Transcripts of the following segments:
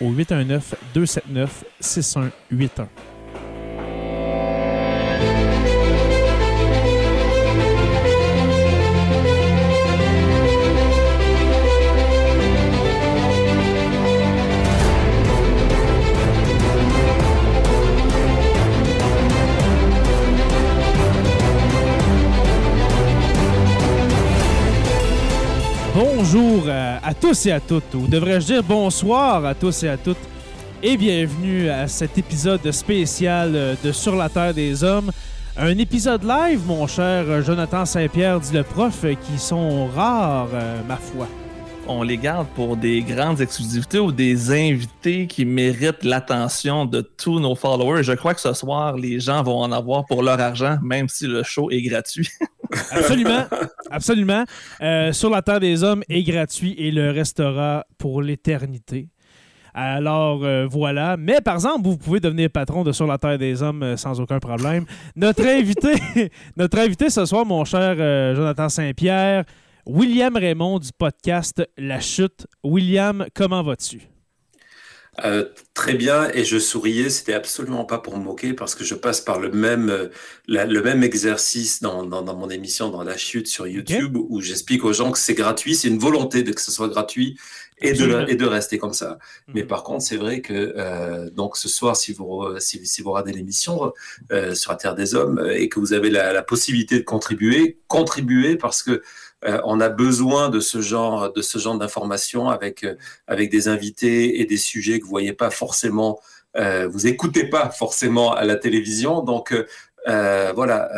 au 819 tous et à toutes, ou devrais-je dire bonsoir à tous et à toutes, et bienvenue à cet épisode spécial euh, de Sur la Terre des Hommes. Un épisode live, mon cher Jonathan Saint-Pierre, dit le prof, qui sont rares, euh, ma foi. On les garde pour des grandes exclusivités ou des invités qui méritent l'attention de tous nos followers. Je crois que ce soir, les gens vont en avoir pour leur argent, même si le show est gratuit. Absolument, absolument. Euh, sur la Terre des Hommes est gratuit et le restera pour l'éternité. Alors euh, voilà. Mais par exemple, vous pouvez devenir patron de Sur la Terre des Hommes euh, sans aucun problème. Notre invité, notre invité ce soir, mon cher Jonathan Saint-Pierre, William Raymond du podcast La Chute. William, comment vas-tu? Euh, très bien, et je souriais, c'était absolument pas pour me moquer parce que je passe par le même, euh, la- le même exercice dans, dans, dans mon émission dans la chute sur YouTube où j'explique aux gens que c'est gratuit, c'est une volonté de que ce soit gratuit et de, le- et de rester comme ça. Mais Mhm. par contre, c'est vrai que euh, donc ce soir, si vous si, si vous regardez l'émission sur la Terre des Hommes et que vous avez la, la possibilité de contribuer, contribuez parce que euh, on a besoin de ce genre de ce genre d'informations avec euh, des invités et des sujets que vous voyez pas forcément, euh, vous écoutez pas forcément à la télévision. Donc voilà,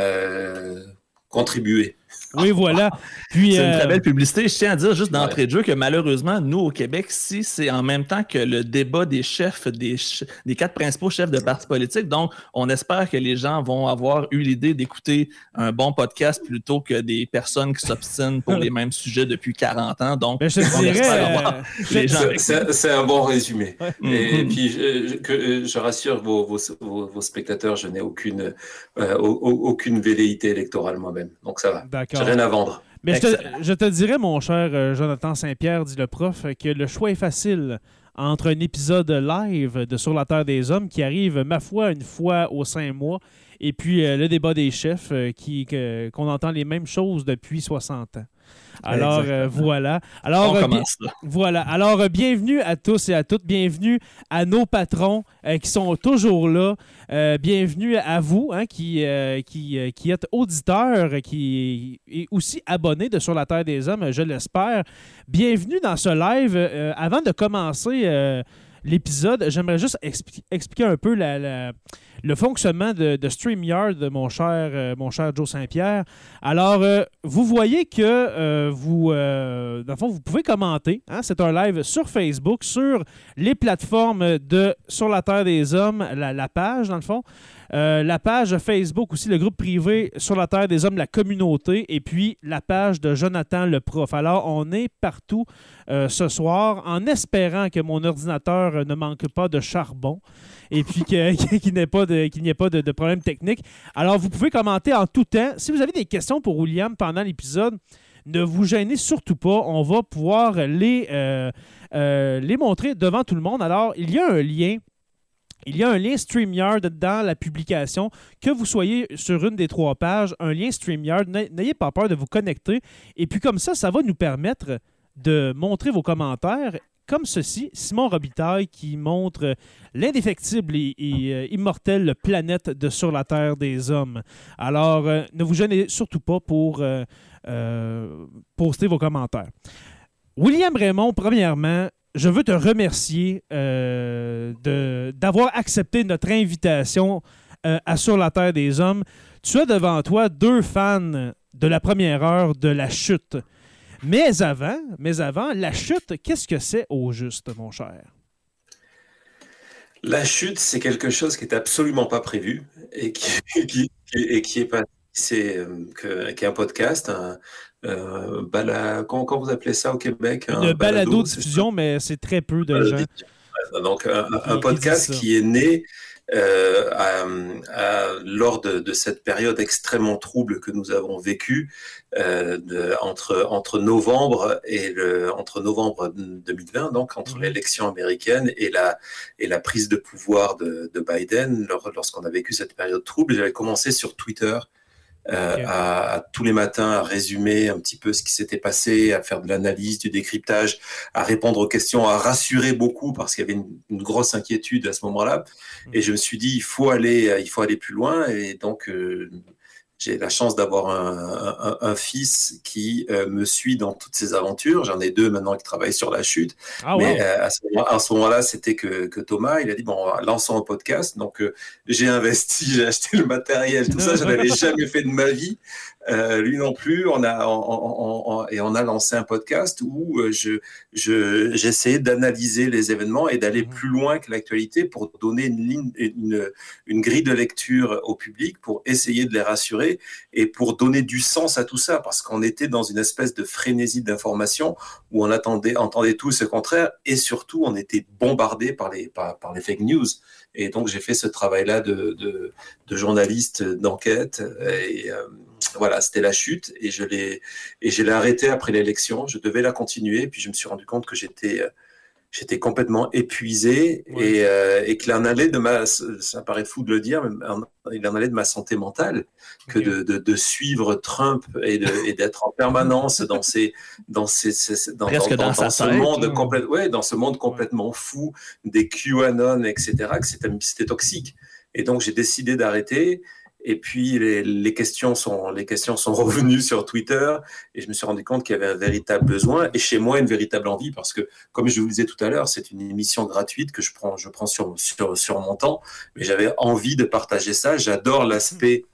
contribuez. Oui, voilà. Puis, C'est une euh, très belle publicité. Je tiens à dire juste d'entrée Ouais. de jeu que malheureusement, nous au Québec, si c'est en même temps que le débat des chefs, des, ch- des quatre principaux chefs de partis politiques, donc on espère que les gens vont avoir eu l'idée d'écouter un bon podcast plutôt que des personnes qui s'obstinent pour les mêmes sujets depuis 40 ans. Donc, ben, je on dirais. espère euh, avoir je- les gens C'est- un bon résumé. Ouais. Et, puis, je, je- que, euh, je rassure vos, vos, vos, vos spectateurs, je n'ai aucune, euh, au- au- aucune velléité électorale moi-même. Donc ça va. J'ai D'accord. rien à vendre. Mais je te, je te dirais, mon cher euh, Jonathan Saint-Pierre, dit le prof, que le choix est facile entre un épisode live de Sur la Terre des Hommes qui arrive, ma foi, une fois aux cinq mois, et puis euh, le débat des chefs euh, qui qu'on entend les mêmes choses depuis 60 ans. Alors euh, voilà. Alors On euh, commence là. voilà. Alors, euh, bienvenue à tous et à toutes. Bienvenue à nos patrons euh, qui sont toujours là. Bienvenue à vous hein, qui, qui, qui êtes auditeurs, qui est aussi abonnés de Sur la Terre des Hommes, je l'espère. Bienvenue dans ce live. Avant de commencer l'épisode, j'aimerais juste expli- expliquer un peu le fonctionnement de, de StreamYard de mon cher, euh, mon cher Joe Saint-Pierre. Alors, euh, vous voyez que euh, vous, dans le fond, vous pouvez commenter. hein. C'est un live sur Facebook, sur les plateformes de Sur la Terre des Hommes, la page, dans le fond. Euh, la page Facebook aussi, le groupe privé Sur la Terre des Hommes, la communauté, et puis la page de Jonathan le prof. Alors, on est partout euh, ce soir en espérant que mon ordinateur euh, ne manque pas de charbon et puis qu'il n'y ait pas, de, problème technique. Alors, vous pouvez commenter en tout temps. Si vous avez des questions pour William pendant l'épisode, ne vous gênez surtout pas. On va pouvoir les montrer devant tout le monde. Alors, il y a un lien. Il y a un lien StreamYard dans la publication. Que vous soyez sur une des trois pages, un lien StreamYard, n'ayez pas peur de vous connecter. Et puis comme ça, ça va nous permettre de montrer vos commentaires comme ceci, Simon Robitaille qui montre l'indéfectible et, euh, immortelle planète de Sur la Terre des Hommes. Alors, ne vous gênez surtout pas pour euh, poster vos commentaires. William Raymond, premièrement, je veux te remercier euh, d'avoir accepté notre invitation euh, à Sur la Terre des Hommes. Tu as devant toi deux fans de la première heure de la chute. Mais avant, mais avant, la chute, qu'est-ce que c'est au juste, mon cher? La chute, c'est quelque chose qui n'est absolument pas prévu et qui, est pas c'est euh, qui est un podcast, euh, comment, vous appelez ça au Québec Une balado-diffusion, mais c'est très peu de gens. Donc, un, podcast qui est né euh, lors de, cette période extrêmement trouble que nous avons vécue entre, entre novembre et le, entre novembre 2020, donc entre l'élection américaine et la, et la prise de pouvoir de, de Biden, lorsqu'on a vécu cette période trouble. J'avais commencé sur Twitter euh, à, tous les matins à résumer un petit peu ce qui s'était passé, à faire de l'analyse, du décryptage, à répondre aux questions, à rassurer beaucoup parce qu'il y avait une, grosse inquiétude à ce moment-là. Et je me suis dit, il faut aller, il faut aller plus loin. Et donc, euh, j'ai la chance d'avoir un, fils qui euh, me suit dans toutes ces aventures. J'en ai deux maintenant qui travaillent sur la chute. Ah, Mais euh, à ce moment-là, c'était que, Thomas, il a dit, bon, lançons un podcast. Donc, euh, j'ai investi, j'ai acheté le matériel, tout ça. Je n'avais jamais fait de ma vie. Euh, lui non plus. On a, et on a lancé un podcast où euh, je, je, j'essayais d'analyser les événements et d'aller mmh. plus loin que l'actualité pour donner une, ligne, une, une grille de lecture au public, pour essayer de les rassurer et pour donner du sens à tout ça, parce qu'on était dans une espèce de frénésie d'information où on attendait, entendait tout ce contraire et surtout on était bombardé par les, par, par les fake news. Et donc j'ai fait ce travail-là de, de, de journaliste d'enquête et euh, voilà, c'était la chute et je l'ai et je l'ai arrêté après l'élection. Je devais la continuer, puis je me suis rendu compte que j'étais j'étais complètement épuisé et, euh, et qu'il en allait de ma ça paraît fou de le dire mais il en allait de ma santé mentale que de, de, de, suivre Trump et d'être en permanence dans ces dans ces, dans, dans, dans, dans ce monde complètement ouais, dans ce monde complètement fou des QAnon etc que c'était toxique. Et donc j'ai décidé d'arrêter et puis les, questions sont les questions sont revenues sur Twitter et je me suis rendu compte qu'il y avait un véritable besoin et chez moi une véritable envie parce que comme je vous le disais tout à l'heure, c'est une émission gratuite que je prends je prends sur sur sur mon temps, mais j'avais envie de partager ça. J'adore l'aspect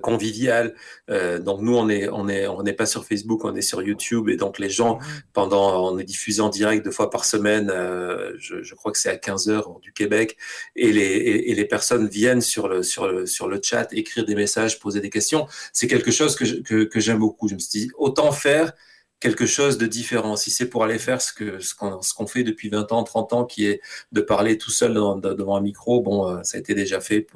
convivial. Euh, donc nous on est on est on n'est pas sur Facebook, on est sur YouTube et donc les gens pendant on est diffusé en direct deux fois par semaine. Euh, je, je, crois que c'est à 15 heures du Québec et les et, les personnes viennent sur le sur le sur le chat écrire des messages, poser des questions. C'est quelque chose que que, que j'aime beaucoup. Je me suis dit autant faire quelque chose de différent. Si c'est pour aller faire ce que ce qu'on fait depuis 20 ans, 30 ans, qui est de parler tout seul devant un micro, bon, euh, ça a été déjà fait,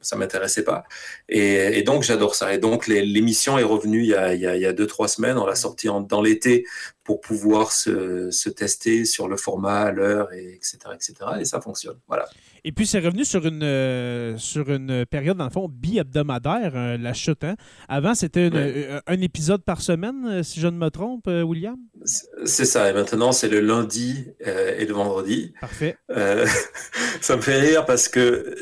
ça m'intéressait pas. Et, donc j'adore ça. Et donc l'émission est revenue il y a, il y a, deux trois semaines. On l'a sortie dans l'été pour pouvoir se, se, tester sur le format, l'heure, et etc., etc. Et ça fonctionne. Voilà. Et puis, c'est revenu sur une, euh, sur une période, dans le fond, bi-hebdomadaire, euh, la chute. Hein. Avant, c'était euh, un épisode par semaine, si je ne me trompe, William? C'est ça. Et maintenant, c'est le lundi et le vendredi. Parfait. ça me fait rire parce que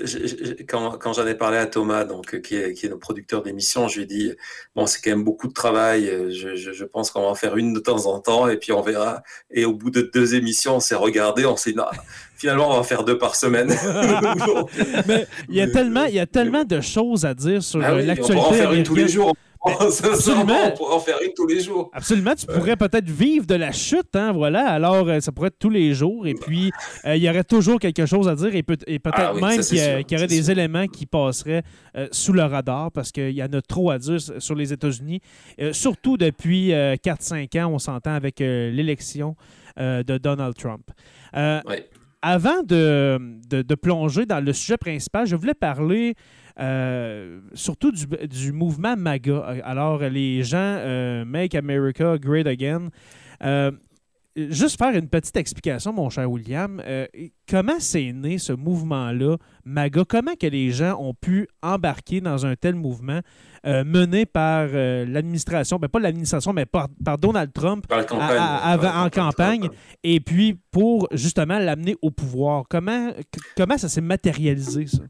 quand, quand j'en ai parlé à Thomas, donc, qui, est, qui est notre producteur d'émission, je lui ai dit, bon, c'est quand même beaucoup de travail. Je, pense qu'on va en faire une de temps en temps et puis on verra. Et au bout de deux émissions, on s'est regardé, on s'est dit, finalement, on va faire deux par semaine. Mais il y a tellement, il y a tellement de choses à dire sur ah l'actualité. On pourra en faire une tous les jours. Absolument. On pourrait en faire une tous les jours. Absolument. Tu pourrais peut-être vivre de la chute, hein, voilà. Alors, euh, ça pourrait être tous les jours. Et puis, euh, il y aurait toujours quelque chose à dire et, peut- être ah même qu'il y, aurait des éléments qui passeraient euh, sous le radar parce qu'il y en a trop à dire sur les États-Unis. surtout depuis 4-5 ans, on s'entend avec l'élection de Donald Trump. avant de, de, plonger dans le sujet principal, je voulais parler euh, surtout du, du, mouvement MAGA. Alors, les gens euh, Make America Great Again. Euh, juste faire une petite explication, mon cher William. comment c'est né ce mouvement-là, MAGA? Comment que les gens ont pu embarquer dans un tel mouvement mené par l'administration, ben pas l'administration, mais par, Donald Trump en campagne, et puis pour justement l'amener au pouvoir? Comment, comment ça s'est matérialisé, ça?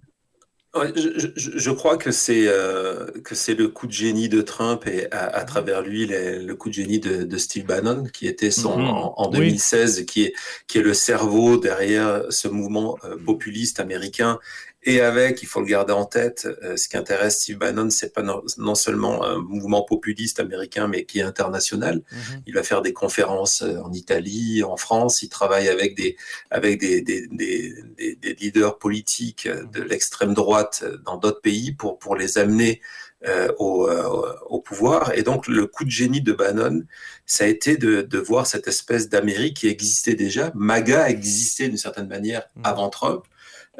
Je, crois que c'est euh, que c'est le coup de génie de Trump et à, mhm. travers lui le coup de génie de, Steve Bannon qui était son mhm. en, 2016 qui est qui est le cerveau derrière ce mouvement euh, populiste américain et avec, il faut le garder en tête, euh, ce qui intéresse Steve Bannon, c'est pas non, seulement un mouvement populiste américain, mais qui est international. Mhm. Il va faire des conférences euh, en Italie, en France. Il travaille avec des avec des, des, des, des leaders politiques de mhm. l'extrême droite dans d'autres pays pour pour les amener euh, au, au, pouvoir. Et donc, le coup de génie de Bannon, ça a été de, de voir cette espèce d'Amérique qui existait déjà. MAGA existait d'une certaine manière mhm. avant Trump.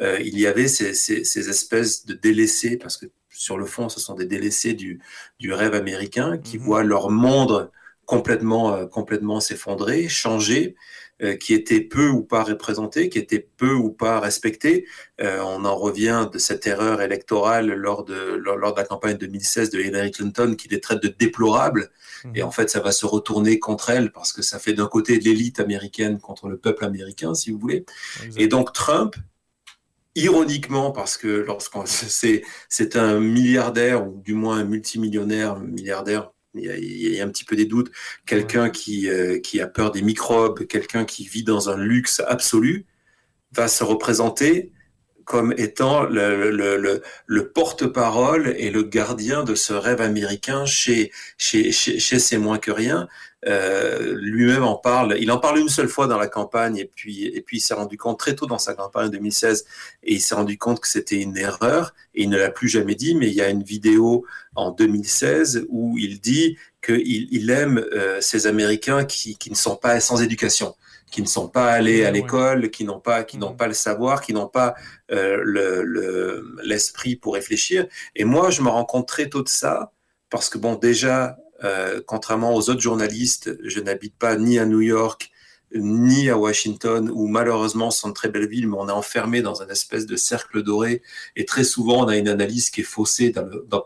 Euh, il y avait ces, ces, ces, espèces de délaissés, parce que sur le fond, ce sont des délaissés du, du rêve américain qui mhm. voient leur monde complètement, euh, complètement s'effondrer, changer, euh, qui étaient peu ou pas représentés, qui étaient peu ou pas respectés. Euh, on en revient de cette erreur électorale lors de, lors, de la campagne 2016 de Hillary Clinton qui les traite de déplorables. Mhm. Et en fait, ça va se retourner contre elle parce que ça fait d'un côté l'élite américaine contre le peuple américain, si vous voulez. Et donc Trump, ironiquement, parce que lorsqu'on c'est c'est un milliardaire ou du moins un multimillionnaire, milliardaire, il y, a, un petit peu des doutes, quelqu'un qui euh, qui a peur des microbes, quelqu'un qui vit dans un luxe absolu, va se représenter comme étant le, le, le, le porte-parole et le gardien de ce rêve américain chez, chez, chez, ces moins que rien. Euh, lui-même en parle. Il en parle une seule fois dans la campagne et puis, et puis il s'est rendu compte très tôt dans sa campagne 2016 et il s'est rendu compte que c'était une erreur et il ne l'a plus jamais dit. Mais il y a une vidéo en 2016 où il dit qu'il il aime euh, ces Américains qui, qui ne sont pas sans éducation qui ne sont pas allés à l'école, qui n'ont pas, qui n'ont pas le savoir, qui n'ont pas euh, le, l'esprit pour réfléchir. Et moi, je me rends compte très tôt de ça, parce que bon, déjà, euh, contrairement aux autres journalistes, je n'habite pas ni à New York, ni à Washington, où malheureusement ce sont de très belles villes, mais on est enfermé dans un espèce de cercle doré. Et très souvent, on a une analyse qui est faussée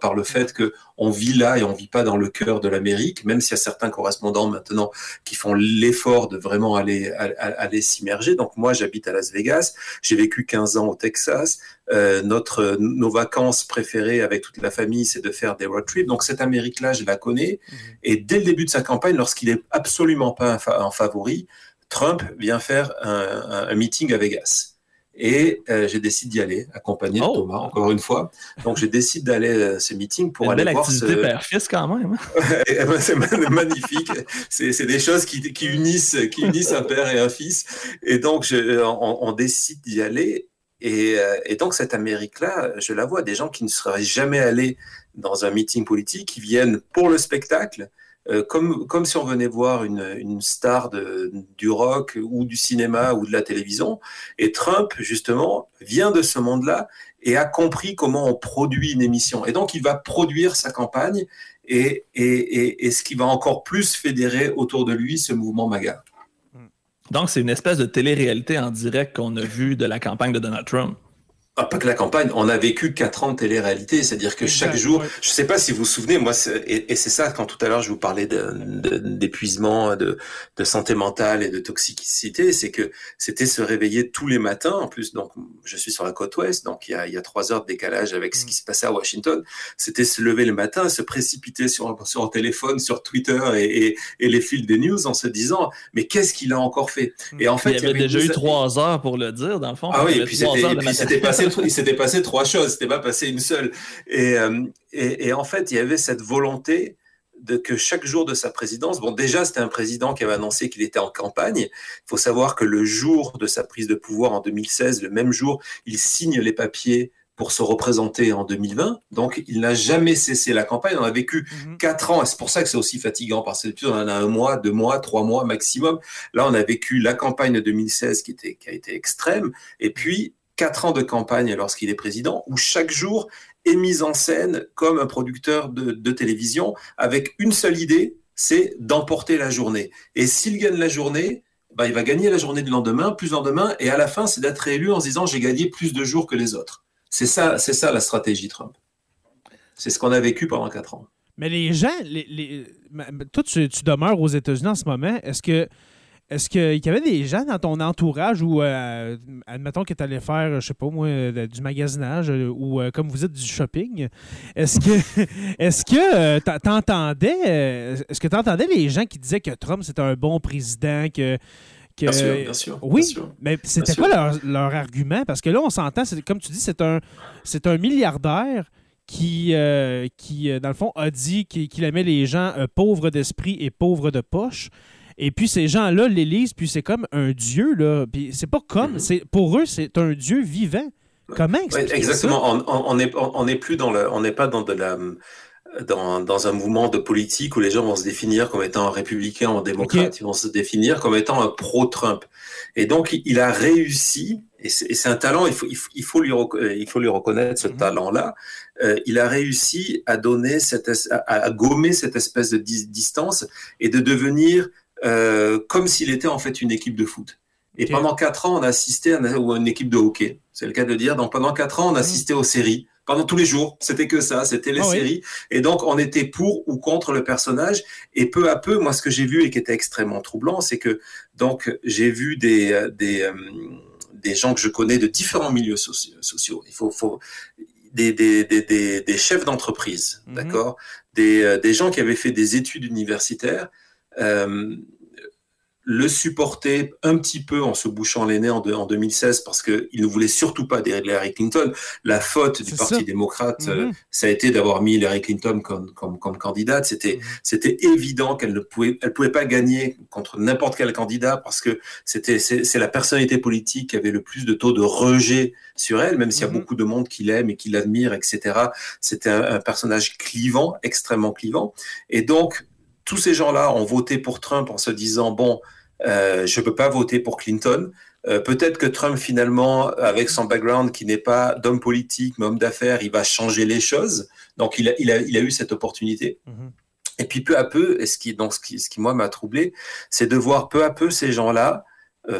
par le fait que on vit là et on vit pas dans le cœur de l'Amérique, même s'il y a certains correspondants maintenant qui font l'effort de vraiment aller, aller s'immerger. Donc moi, j'habite à Las Vegas, j'ai vécu 15 ans au Texas. Euh, notre, nos vacances préférées avec toute la famille, c'est de faire des road trips. Donc cette Amérique-là, je la connais. Mmh. Et dès le début de sa campagne, lorsqu'il est absolument pas en favori, Trump vient faire un, un, meeting à Vegas. Et euh, j'ai décidé d'y aller, accompagné de oh. Thomas, encore une fois. Donc, j'ai décidé d'aller à ce meeting pour aller voir ce... père-fils quand même. Eh ben, c'est magnifique. C'est des choses qui, qui, unissent, qui unissent un père et un fils. Et donc, je, on, on, décide d'y aller. Et, euh, et, donc, cette Amérique-là, je la vois, des gens qui ne seraient jamais allés dans un meeting politique, qui viennent pour le spectacle, euh, comme, comme si on venait voir une, star du rock ou du cinéma ou de la télévision. Et Trump, justement, vient de ce monde-là et a compris comment on produit une émission. Et donc, il va produire sa campagne et, et, et, et ce qui va encore plus fédérer autour de lui ce mouvement MAGA. Donc, c'est une espèce de télé-réalité en direct qu'on a vu de la campagne de Donald Trump. Ah, pas que la campagne, on a vécu quatre ans de télé-réalité, c'est-à-dire que chaque jour, je ne sais pas si vous vous souvenez, moi, et, c'est ça quand tout à l'heure je vous parlais d'épuisement, de, de, santé mentale et de toxicité, c'est que c'était se réveiller tous les matins. En plus, donc je suis sur la côte ouest, donc il y a, il y a trois heures de décalage avec ce qui se passait à Washington. C'était se lever le matin, se précipiter sur sur un téléphone, sur Twitter et, et, les fils des news en se disant mais qu'est-ce qu'il a encore fait? Et en fait, il y avait, déjà eu trois heures pour le dire dans le fond. Ah oui, et puis c'était passé il s'était passé trois choses, c'était pas passé une seule. Euh, et, et, en fait, il y avait cette volonté de que chaque jour de sa présidence, bon déjà c'était un président qui avait annoncé qu'il était en campagne. Il faut savoir que le jour de sa prise de pouvoir en 2016, le même jour, il signe les papiers pour se représenter en 2020. Donc, il n'a jamais cessé la campagne. On a vécu mhm. quatre ans, et c'est pour ça que c'est aussi fatigant, parce que on en a un mois, deux mois, trois mois maximum. Là, on a vécu la campagne de 2016 qui, était, qui a été extrême, et puis quatre ans de campagne lorsqu'il est président, où chaque jour est mis en scène comme un producteur de, télévision avec une seule idée, c'est d'emporter la journée. Et s'il gagne la journée, bah, il va gagner la journée du lendemain, plus lendemain, et à la fin, c'est d'être élu en se disant j'ai gagné plus de jours que les autres. C'est ça, c'est ça la stratégie Trump. C'est ce qu'on a vécu pendant quatre ans. Mais les gens, toi, tu, demeures aux États-Unis en ce moment. Est-ce que est-ce qu'il y avait des gens dans ton entourage ou, euh, admettons que tu allais faire, je sais pas moi, euh, du magasinage euh, ou comme vous êtes du shopping, est-ce que est-ce que t'entendais est-ce que tu entendais les gens qui disaient que Trump c'était un bon président, que Bien sûr, bien sûr. Oui, mais c'était quoi leur, argument? Parce que là, on s'entend, comme tu dis, c'est un, c'est un milliardaire qui, euh, qui, dans le fond, a dit qu'il aimait les gens euh, pauvres d'esprit et pauvres de poche. Et puis ces gens-là l'élisent, puis c'est comme un dieu, là. Puis c'est pas comme, c'est pour eux, c'est un dieu vivant. Comment Exactement. On n'est on, est plus dans le, on n'est pas dans de la dans, dans, un mouvement de politique où les gens vont se définir comme étant un républicain ou un démocrate, ils vont se définir comme étant un pro-Trump. Et donc, il a réussi, et c'est un talent, il faut, il faut, lui, il faut lui reconnaître ce mhm. talent-là, euh, il a réussi à donner cette, à, gommer cette espèce de distance et de devenir euh, comme s'il était en fait une équipe de foot. Et pendant quatre ans, on a assisté à une équipe de hockey, c'est le cas de dire. Donc pendant quatre ans, on a mhm. assisté aux séries pendant tous les jours. C'était que ça, c'était les ah séries. Et donc, on était pour ou contre le personnage. Et peu à peu, moi, ce que j'ai vu et qui était extrêmement troublant, c'est que donc j'ai vu des euh, des, euh, des gens que je connais de différents milieux sociaux. Il faut, faut des, des, des, des chefs d'entreprise, mhm. d'accord, des, des gens qui avaient fait des études universitaires. Euh, le supporter un petit peu en se bouchant les nez en, en 2016 parce qu'il ne voulait surtout pas d'Hillary Clinton. La faute du Parti démocrate, euh, mhm. ça a été d'avoir mis Hillary Clinton comme, comme, comme candidate. C'était mhm. c'était évident qu'elle ne pouvait, elle pouvait pas gagner contre n'importe quel candidat parce que c'était c'est la personnalité politique qui avait le plus de taux de rejet sur elle, même s'il y a mhm. beaucoup de monde qui l'aime et qui l'admire, etc. C'était un, un personnage clivant, extrêmement clivant. Et donc, tous ces gens-là ont voté pour Trump en se disant bon, euh, je ne peux pas voter pour Clinton. Euh, peut-être que Trump, finalement, avec son background qui n'est pas d'homme politique, mais homme d'affaires, il va changer les choses. Donc, il a, il a, il a eu cette opportunité. Mm-hmm. Et puis, peu à peu, et ce qui, donc, ce qui, ce qui moi, m'a troublé, c'est de voir peu à peu ces gens-là euh,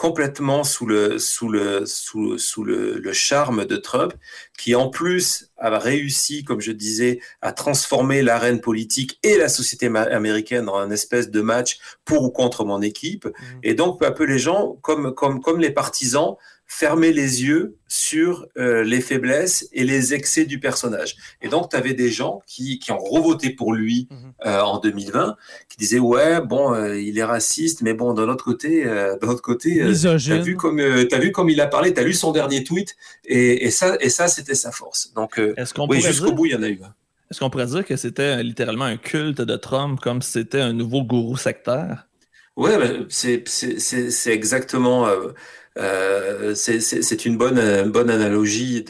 complètement sous le, sous le, sous, sous le, le, charme de Trump, qui en plus a réussi, comme je disais, à transformer l'arène politique et la société américaine en un espèce de match pour ou contre mon équipe. Mmh. Et donc, peu à peu, les gens, comme, comme, comme les partisans, fermer les yeux sur euh, les faiblesses et les excès du personnage. Et donc, tu avais des gens qui, qui, ont revoté pour lui mhm. euh, en 2020, qui disaient ouais, bon, euh, il est raciste, mais bon, d'un autre côté, d'un autre côté, t'as vu comme as vu comme il a parlé, t'as lu son dernier tweet, et, et ça, et ça, c'était sa force. Donc, oui, jusqu'au bout, il y en a eu. Est-ce qu'on pourrait dire que c'était littéralement un culte de Trump, comme si c'était un nouveau gourou sectaire? Ouais, ben, c'est exactement. Euh, c'est une bonne, bonne analogie.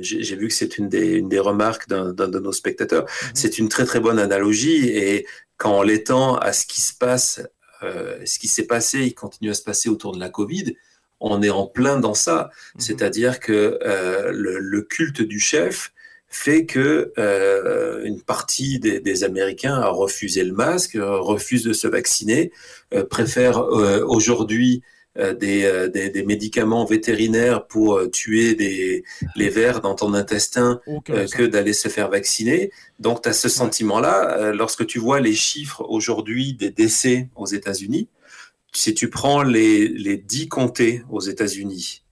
J'ai vu que c'est une des, une des remarques d'un de nos spectateurs. Mhm. C'est une très très bonne analogie et quand on l'étend à ce qui se passe, euh, ce qui s'est passé, il continue à se passer autour de la Covid, on est en plein dans ça. Mhm. C'est-à-dire que euh, le, le, culte du chef fait que euh, une partie des, des, Américains a refusé le masque, refuse de se vacciner, euh, préfère euh, aujourd'hui euh, euh, des, des, médicaments vétérinaires pour euh, tuer des, les vers dans ton intestin que d'aller se faire vacciner. Donc, tu as ce sentiment-là. lorsque tu vois les chiffres aujourd'hui des décès aux États-Unis, si tu prends les, les 10 comtés aux États-Unis,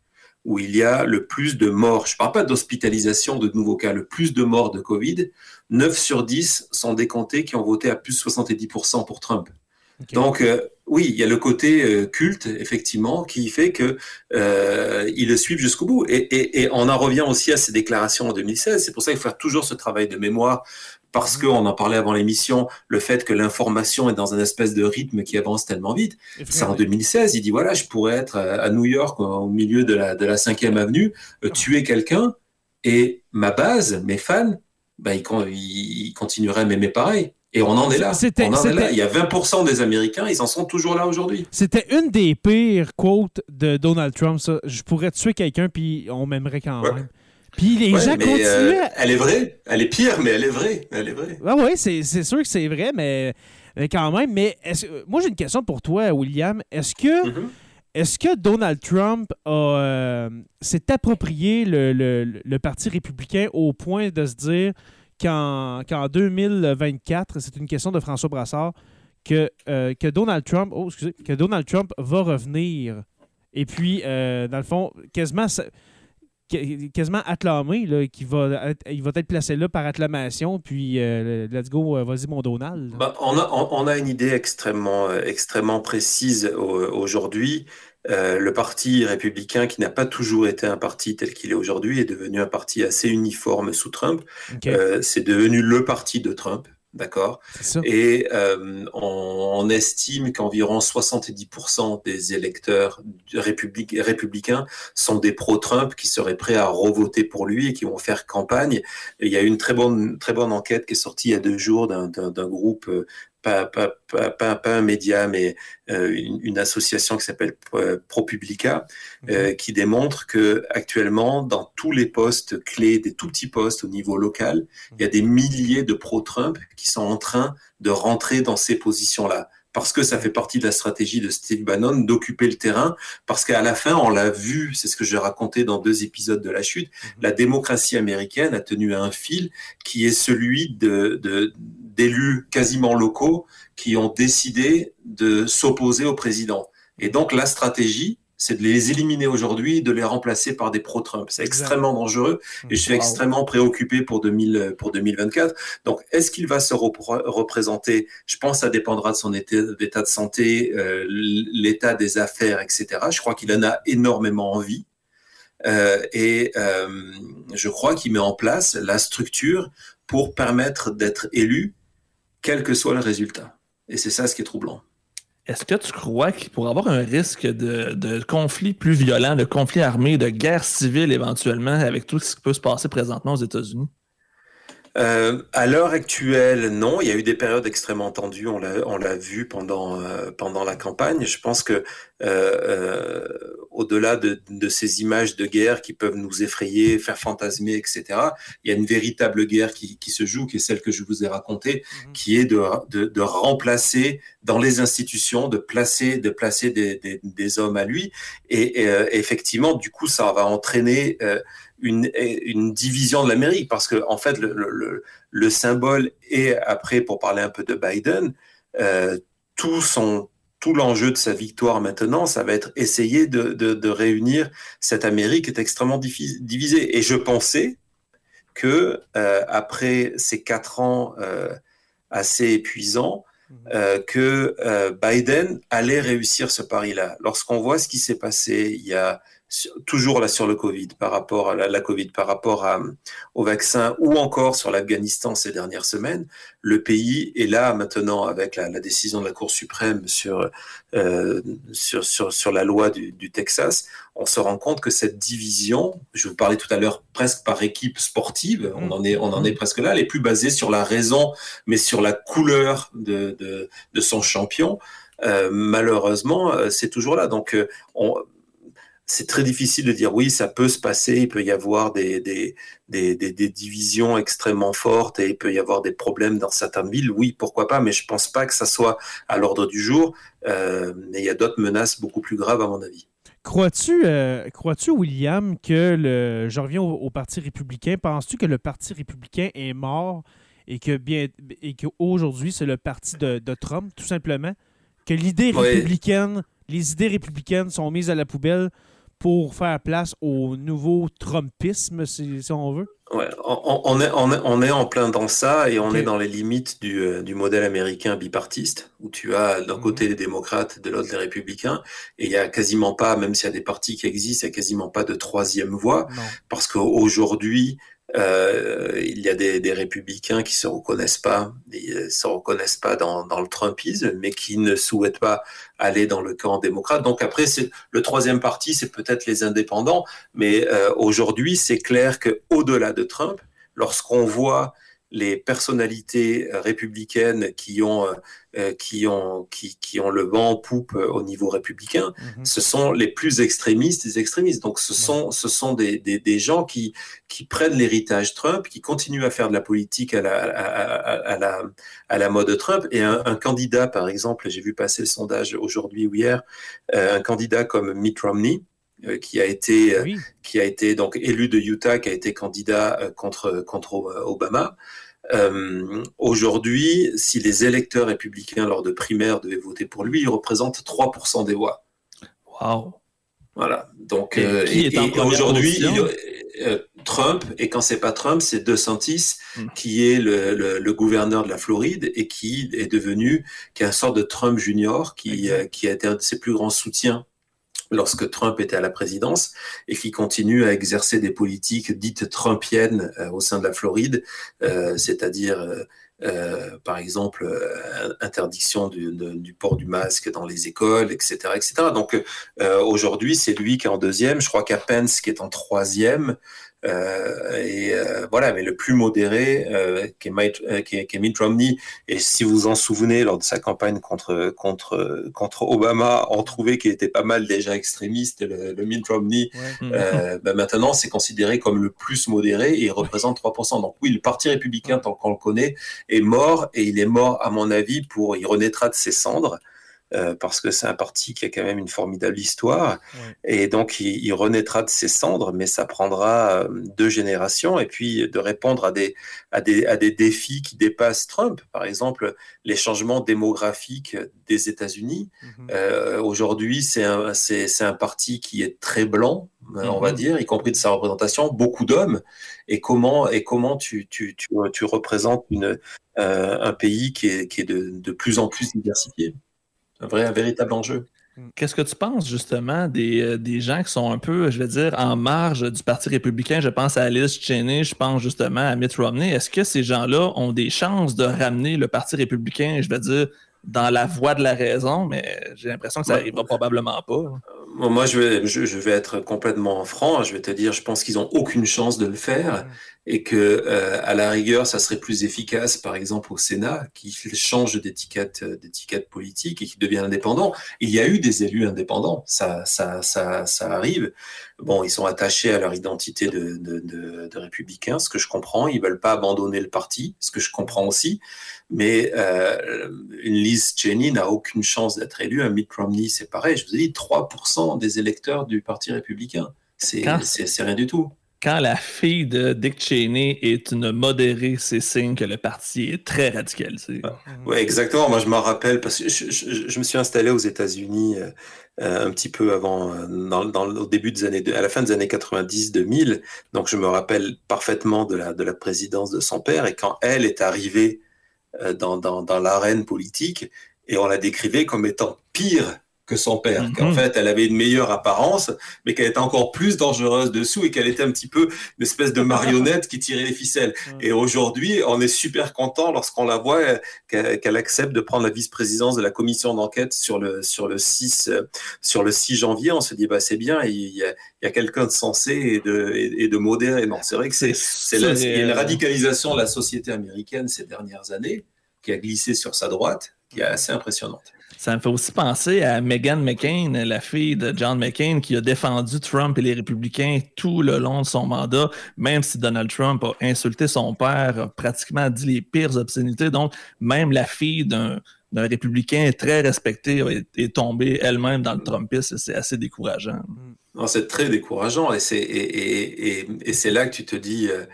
où il y a le plus de morts, je ne parle pas d'hospitalisation de nouveaux cas, le plus de morts de Covid, 9 sur 10 sont des comtés qui ont voté à plus de 70% pour Trump. Donc, oui, il y a le côté euh, culte, effectivement, qui fait que euh, ils le suivent jusqu'au bout. Et, on en revient aussi à ces déclarations en 2016. C'est pour ça qu'il faut faire toujours ce travail de mémoire, parce mhm. qu'on en parlait avant l'émission, le fait que l'information est dans un espèce de rythme qui avance tellement vite. C'est en 2016, il dit voilà, je pourrais être à New York, au milieu de la, de la 5e avenue, euh, tuer quelqu'un, Et ma base, mes fans, ben, ils, continueraient à m'aimer pareil. Et on en est là. On en est là. Il y a 20% des Américains, ils en sont toujours là aujourd'hui. C'était une des pires quotes de Donald Trump, ça. Je pourrais tuer quelqu'un, puis on m'aimerait quand même. Puis les gens continuent. Euh, elle est vraie. Elle est pire, mais elle est vraie. Elle est vraie. Ah oui, c'est sûr que c'est vrai, mais, quand même. Mais moi, j'ai une question pour toi, William. Est-ce que. Mm-hmm. Est-ce que Donald Trump euh, s'est approprié le, Parti républicain au point de se dire qu'en 2024, c'est une question de François Brassard, que, euh, Donald Trump, oh, que Donald Trump va revenir et puis, dans le fond, quasiment quasiment acclamé, là, qui va il va être placé là par acclamation, puis euh, let's go, euh, vas-y mon Donald. Bah, on, a, on, a une idée extrêmement, euh, extrêmement précise aujourd'hui. Le parti républicain, qui n'a pas toujours été un parti tel qu'il est aujourd'hui, est devenu un parti assez uniforme sous Trump. c'est devenu le parti de Trump. D'accord? Et euh, on, estime qu'environ 70% des électeurs républicains sont des pro-Trump qui seraient prêts à revoter pour lui et qui vont faire campagne. il y a une très bonne, très bonne enquête qui est sortie il y a deux jours d'un groupe euh, pas, pas, pas, pas, un média, mais euh, une, association qui s'appelle euh, ProPublica, euh, mhm. qui démontre que actuellement, dans tous les postes clés, des tout petits postes au niveau local, il y a des milliers de pro-Trump qui sont en train de rentrer dans ces positions-là parce que ça fait partie de la stratégie de Steve Bannon d'occuper le terrain, parce qu'à la fin, on l'a vu, c'est ce que j'ai raconté dans deux épisodes de la chute, mhm. la démocratie américaine a tenu à un fil qui est celui de, d'élus quasiment locaux qui ont décidé de s'opposer au président. Et donc la stratégie, c'est de les éliminer aujourd'hui, de les remplacer par des pro-Trump. C'est extrêmement dangereux et je suis extrêmement préoccupé pour, 2000, pour 2024. Donc, est-ce qu'il va se représenter? Je pense que ça dépendra de son état de santé, euh, l'état des affaires, etc. Je crois qu'il en a énormément envie. Euh, et euh, je crois qu'il met en place la structure pour permettre d'être élu, quel que soit le résultat. Et c'est ça ce qui est troublant. Est-ce que tu crois qu'il pourrait avoir un risque de, conflit plus violent, de conflit armé, de guerre civile éventuellement avec tout ce qui peut se passer présentement aux États-Unis? Euh, à l'heure actuelle, non. Il y a eu des périodes extrêmement tendues. On l'a, on l'a vu pendant euh, pendant la campagne. Je pense que euh, au-delà de, de, ces images de guerre qui peuvent nous effrayer, faire fantasmer, etc., il y a une véritable guerre qui, qui se joue, qui est celle que je vous ai racontée, mhm. qui est de, de, de, remplacer dans les institutions, de placer de placer des, des, des hommes à lui. Et, et effectivement, du coup, ça va entraîner une, une division de l'Amérique, parce que en fait, le, le, le, symbole est, après, pour parler un peu de Biden, euh, tout son tout l'enjeu de sa victoire maintenant, ça va être essayer de, de, de réunir cette Amérique qui est extrêmement divisée. Et je pensais que euh, après ces quatre ans euh, assez épuisants, euh, que Biden allait réussir ce pari-là. Lorsqu'on voit ce qui s'est passé il y a toujours là sur le Covid, par rapport à la, Covid, par rapport à, au vaccin, ou encore sur l'Afghanistan ces dernières semaines, le pays est là maintenant avec la, la décision de la Cour suprême sur, euh, sur, sur, sur, la loi du, du, Texas. On se rend compte que cette division, je vous parlais tout à l'heure presque par équipe sportive, on en est, on en est presque là, elle est plus basée sur la raison, mais sur la couleur de, de, de son champion. Euh, malheureusement, euh, c'est toujours là. Donc, euh, on, c'est très difficile de dire oui, ça peut se passer, il peut y avoir des, des, des, des, divisions extrêmement fortes et il peut y avoir des problèmes dans certaines villes. Oui, pourquoi pas, mais je pense pas que ça soit à l'ordre du jour. Euh, mais il y a d'autres menaces beaucoup plus graves, à mon avis. Crois-tu, euh, crois-tu, William, que le. Je reviens au, Parti républicain. Penses-tu que le Parti républicain est mort et que bien et qu'aujourd'hui, c'est le parti de, Trump, tout simplement? Que l'idée républicaine, les idées républicaines sont mises à la poubelle pour faire place au nouveau Trumpisme, si, on veut? Ouais, on, est, on, est, en plein dans ça et on est dans les limites du, euh, du, modèle américain bipartiste, où tu as d'un mhm. côté les démocrates, de l'autre les républicains, et il y a quasiment pas, même s'il y a des partis qui existent, il n'y a quasiment pas de troisième voie, parce qu'aujourd'hui, Euh, il y a des, républicains qui se reconnaissent pas, ils se reconnaissent pas dans, le Trumpisme, mais qui ne souhaitent pas aller dans le camp démocrate. Donc après, le troisième parti, c'est peut-être les indépendants, mais euh, aujourd'hui, c'est clair que au-delà de Trump, lorsqu'on voit les personnalités euh, républicaines qui ont euh, euh, qui ont qui, qui ont le vent en poupe au niveau républicain, mhm. ce sont les plus extrémistes des extrémistes. Donc ce sont ce sont des, des, des gens qui qui prennent l'héritage Trump, qui continuent à faire de la politique à la à, à, la à la mode Trump. Et un, un candidat, par exemple, j'ai vu passer le sondage aujourd'hui ou hier, un candidat comme Mitt Romney, qui a été qui a été donc élu de Utah, qui a été candidat contre contre Obama. Euh, Aujourd'hui, si les électeurs républicains lors de primaires devaient voter pour lui, il représente 3% des voix. Wow. Voilà. Donc, et, euh, aujourd'hui, euh, Trump, et quand c'est pas Trump, c'est DeSantis, hmm. qui est le, le, le, gouverneur de la Floride et qui est devenu, qui est un sort de Trump junior, qui, euh, qui a été un de ses plus grands soutiens lorsque Trump était à la présidence et qui continue à exercer des politiques dites trumpiennes euh, au sein de la Floride, euh, c'est-à-dire euh, euh par exemple interdiction du, du, port du masque dans les écoles, etc., etc. Donc aujourd'hui c'est lui qui est en deuxième, je crois qu'à Pence qui est en troisième. Euh, et euh, voilà, mais le plus modéré, euh, qui, est Mitt, qui, est, qui, est Mitt, Romney, et si vous vous en souvenez, lors de sa campagne contre contre contre Obama, on trouvait qu'il était pas mal déjà extrémiste, le, le Mitt Romney. Ouais. Ben maintenant, c'est considéré comme le plus modéré et il représente 3%. Donc oui, le Parti républicain, tant qu'on le connaît, est mort et il est mort, à mon avis, pour il renaîtra de ses cendres. Euh, parce que c'est un parti qui a quand même une formidable histoire. Et donc, il, il, renaîtra de ses cendres, mais ça prendra euh, deux générations. Et puis, de répondre à des, à des, à des défis qui dépassent Trump. Par exemple, les changements démographiques des États-Unis. Mm-hmm. euh, Aujourd'hui, c'est un, parti qui est très blanc, mm-hmm. on va dire, y compris de sa représentation, beaucoup d'hommes. Et comment, et comment tu, tu, tu, tu représentes une, euh, un pays qui est, qui est de, de plus en plus diversifié? Un vrai, un véritable enjeu. Qu'est-ce que tu penses justement des, euh, des, gens qui sont un peu, je vais dire, en marge du Parti républicain? Je pense à Alice Cheney, je pense justement à Mitt Romney. Est-ce que ces gens-là ont des chances de ramener le Parti républicain, je vais dire, dans la voie de la raison? Mais j'ai l'impression que ça n'arrivera probablement pas. Moi, je vais, je, je, vais être complètement franc. Je vais te dire, je pense qu'ils n'ont aucune chance de le faire et que euh, à la rigueur, ça serait plus efficace, par exemple au Sénat, qui change d'étiquette, euh, d'étiquette politique et qui devient indépendant. Il y a eu des élus indépendants, ça, ça, ça, ça arrive. Bon, ils sont attachés à leur identité de, de, de, de républicains, ce que je comprends. Ils veulent pas abandonner le parti, ce que je comprends aussi. Mais euh, une Liz Cheney n'a aucune chance d'être élue. Un Mitt Romney, c'est pareil. Je vous ai dit, 3% des électeurs du Parti républicain. C'est rien du tout quand la fille de Dick Cheney est une modérée, c'est signe que le parti est très radicalisé. Oui, exactement. Moi, je m'en rappelle parce que je, me suis installé aux États-Unis euh, euh un petit peu avant, euh, au début des années, à la fin des années 90-2000. Donc, je me rappelle parfaitement de la, de la présidence de son père. Et quand elle est arrivée dans l'arène politique, et on la décrivait comme étant pire que son père, mm-hmm. qu'en fait elle avait une meilleure apparence, mais qu'elle était encore plus dangereuse dessous et qu'elle était un petit peu une espèce de marionnette qui tirait les ficelles. Mm. Et aujourd'hui, on est super content lorsqu'on la voit qu'elle accepte de prendre la vice-présidence de la commission d'enquête sur le sur le 6 sur le 6 janvier. On se dit bah c'est bien, il y a, quelqu'un de sensé et de et, de modéré. Non, c'est vrai que c'est c'est il y a une radicalisation de la société américaine ces dernières années qui a glissé sur sa droite, qui est assez impressionnante. Ça me fait aussi penser à Meghan McCain, la fille de John McCain, qui a défendu Trump et les républicains tout le long de son mandat, même si Donald Trump a insulté son père, a pratiquement dit les pires obscénités. Donc, même la fille d'un d'un républicain très respecté est, tombée elle-même dans le Trumpisme. C'est assez décourageant. C'est très décourageant et c'est et, et, et, c'est là que tu te dis, euh,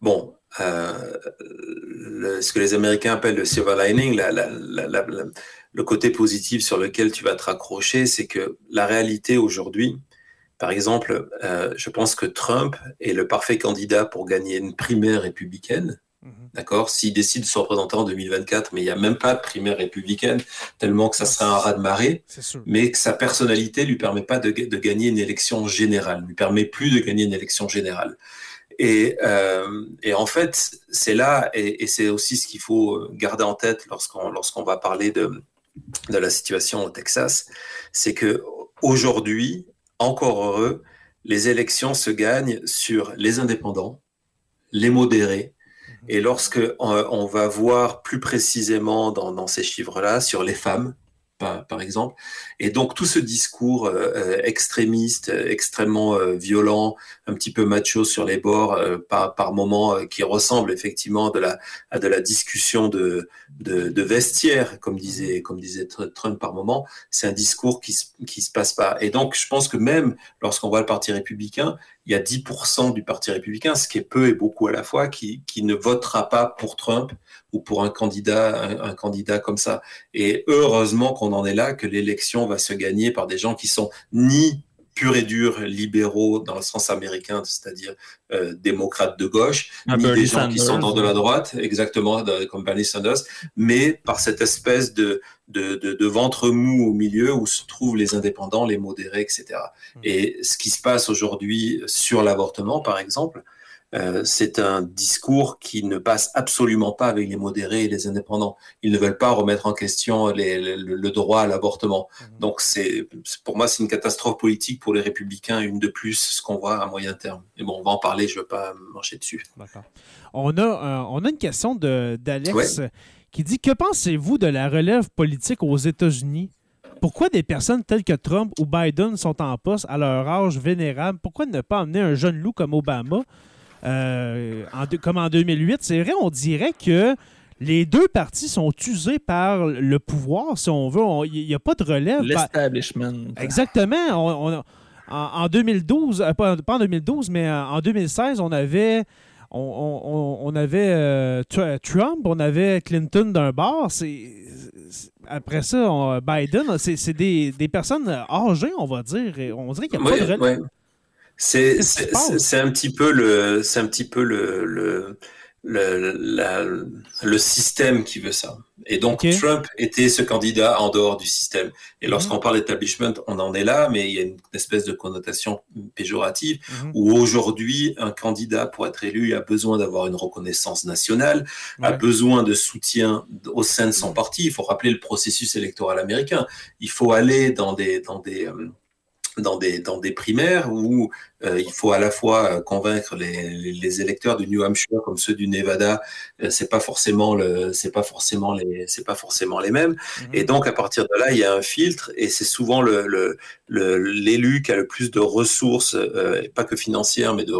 bon, euh, le, ce que les Américains appellent le silver lining, la, la, la, le côté positif sur lequel tu vas te raccrocher, c'est que la réalité aujourd'hui, par exemple, euh, je pense que Trump est le parfait candidat pour gagner une primaire républicaine. Mhm. D'accord? S'il décide de se représenter en 2024, mais il n'y a même pas de primaire républicaine, tellement que ça serait un raz-de-marée, mais que sa personnalité lui permet pas de, de, gagner une élection générale, lui permet plus de gagner une élection générale. Et, euh, et en fait, c'est là, et, et c'est aussi ce qu'il faut garder en tête lorsqu'on lorsqu'on va parler de, de la situation au Texas, c'est que aujourd'hui, encore heureux, les élections se gagnent sur les indépendants, les modérés, et lorsque on, va voir plus précisément dans, dans ces chiffres-là sur les femmes, par, exemple. Et donc tout ce discours euh, euh, extrémiste, extrêmement euh, violent, un petit peu macho sur les bords, par, par moments, qui ressemble effectivement à de la discussion de, vestiaire, comme disait, comme disait Trump par moment, c'est un discours qui, qui se passe pas. Et donc je pense que même lorsqu'on voit le Parti républicain, il y a 10% du Parti républicain, ce qui est peu et beaucoup à la fois, qui, qui ne votera pas pour Trump ou pour un candidat, un, candidat comme ça. Et heureusement qu'on en est là, que l'élection va se gagner par des gens qui sont ni purs et durs libéraux dans le sens américain, c'est-à-dire euh, démocrates de gauche, ni des gens qui sont dans de la droite, exactement comme Bernie Sanders, mais par cette espèce de, de, de, de, ventre mou au milieu où se trouvent les indépendants, les modérés, etc. Hmm. Et ce qui se passe aujourd'hui sur l'avortement, par exemple, euh, c'est un discours qui ne passe absolument pas avec les modérés et les indépendants. Ils ne veulent pas remettre en question le, droit à l'avortement. Mhm. Donc, c'est pour moi, c'est une catastrophe politique pour les républicains, une de plus, ce qu'on voit à moyen terme. Mais bon, on va en parler, je ne veux pas marcher dessus. On a, euh, on a une question d'Alex qui dit Que pensez-vous de la relève politique aux États-Unis? Pourquoi des personnes telles que Trump ou Biden sont en poste à leur âge vénérable? Pourquoi ne pas emmener un jeune loup comme Obama euh, comme en 2008. C'est vrai, on dirait que les deux partis sont usés par le pouvoir, si on veut. Il n'y a pas de relève. L'establishment. Exactement. en, 2012, euh, pas, en 2012, mais en 2016, on avait, on, avait euh, Trump, on avait Clinton d'un bord. après ça, Biden, c'est des, personnes âgées, on va dire. On dirait qu'il n'y a pas de relève. C'est un petit peu le c'est un petit peu le le, le, le système qui veut ça. Et donc Trump était ce candidat en dehors du système. Et mhm. lorsqu'on parle d'établissement, on en est là, mais il y a une espèce de connotation péjorative mhm. où aujourd'hui un candidat pour être élu a besoin d'avoir une reconnaissance nationale, a besoin de soutien au sein de son mhm. parti. Il faut rappeler le processus électoral américain. Il faut aller dans des dans des euh, dans des, dans des primaires où il faut à la fois euh, convaincre les, les, électeurs du New Hampshire comme ceux du Nevada, euh, c'est pas forcément le, c'est pas forcément les, c'est pas forcément les mêmes. Mhm. Et donc à partir de là, il y a un filtre et c'est souvent le, le, l'élu qui a le plus de ressources, euh, pas que financières, mais de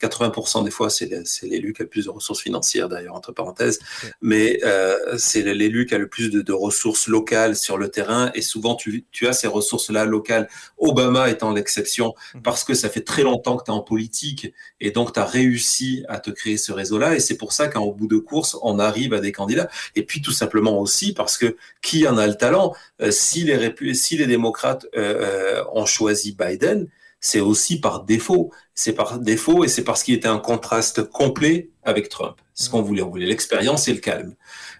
80% des fois, c'est l'élu qui a le plus de ressources financières d'ailleurs entre parenthèses, mais euh, c'est l'élu qui a le plus de, de, ressources locales sur le terrain et souvent tu, tu as ces ressources-là locales. Obama étant l'exception mhm. parce que ça fait très longtemps que tu es en politique et donc tu as réussi à te créer ce réseau-là. Et c'est pour ça qu'en bout de course, on arrive à des candidats. Et puis tout simplement aussi parce que qui en a le talent? Euh, si, les, si les démocrates euh, euh, ont choisi Biden, c'est aussi par défaut. C'est par défaut et c'est parce qu'il était un contraste complet avec Trump. Ce qu'on voulait. On voulait l'expérience et le calme.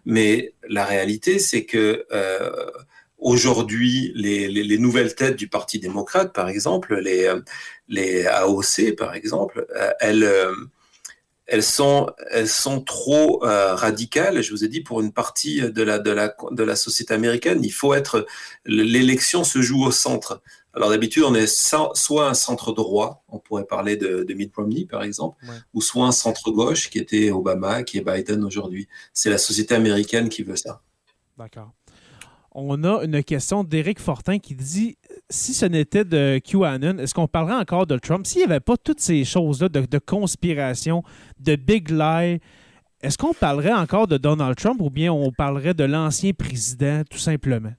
Mais la réalité, c'est que euh, Aujourd'hui, les, les, les, nouvelles têtes du Parti démocrate, par exemple, les, les AOC, par exemple, euh, elles, euh, elles, sont, elles sont trop euh, radicales. Je vous ai dit, pour une partie de la, de la, de la société américaine, il faut être. L'élection se joue au centre. Alors d'habitude, on est soit un centre droit, on pourrait parler de, de Mitt Romney par exemple, ou soit un centre gauche qui était Obama, qui est Biden aujourd'hui. C'est la société américaine qui veut ça. D'accord on a une question d'Éric Fortin qui dit si ce n'était de QAnon, est-ce qu'on parlerait encore de Trump? S'il n'y avait pas toutes ces choses-là de, conspiration, de big lie, est-ce qu'on parlerait encore de Donald Trump ou bien on parlerait de l'ancien président tout simplement?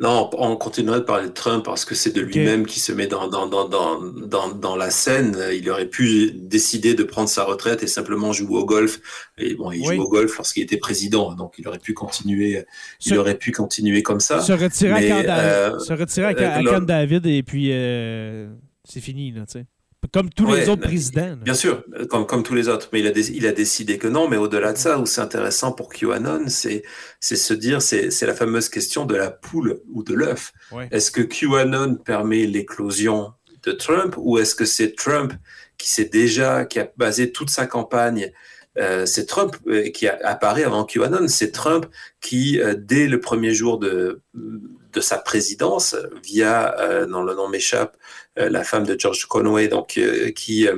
Non, on continuerait de parler de Trump parce que c'est de lui-même qui se met dans, dans, dans, dans, dans, la scène. Il aurait pu décider de prendre sa retraite et simplement jouer au golf. Et bon, il joue au golf lorsqu'il était président, donc il aurait pu continuer, il aurait pu continuer comme ça. Se retirer, à, euh, se retirer à, Camp David et puis euh, c'est fini, là, tu sais. Comme tous les autres présidents. Bien sûr, comme, comme tous les autres. Mais il a, il a décidé que non. Mais au-delà de ça, où c'est intéressant pour QAnon, c'est se dire, c'est la fameuse question de la poule ou de l'œuf. Est-ce que QAnon permet l'éclosion de Trump ou est-ce que c'est Trump qui s'est déjà, qui a basé toute sa campagne euh, c'est Trump euh, qui a, apparaît avant QAnon. C'est Trump qui, euh, dès le premier jour de, de sa présidence, via, dans le nom m'échappe, la femme de George Conway, donc qui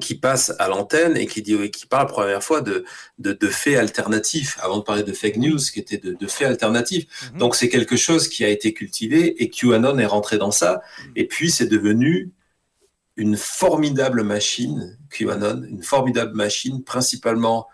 qui passe à l'antenne et qui dit qui parle la première fois de, de, de, faits alternatifs avant de parler de fake news qui était de, de faits alternatifs mhm. donc c'est quelque chose qui a été cultivé et QAnon est rentré dans ça mhm. et puis c'est devenu une formidable machine, QAnon, une formidable machine, principalement,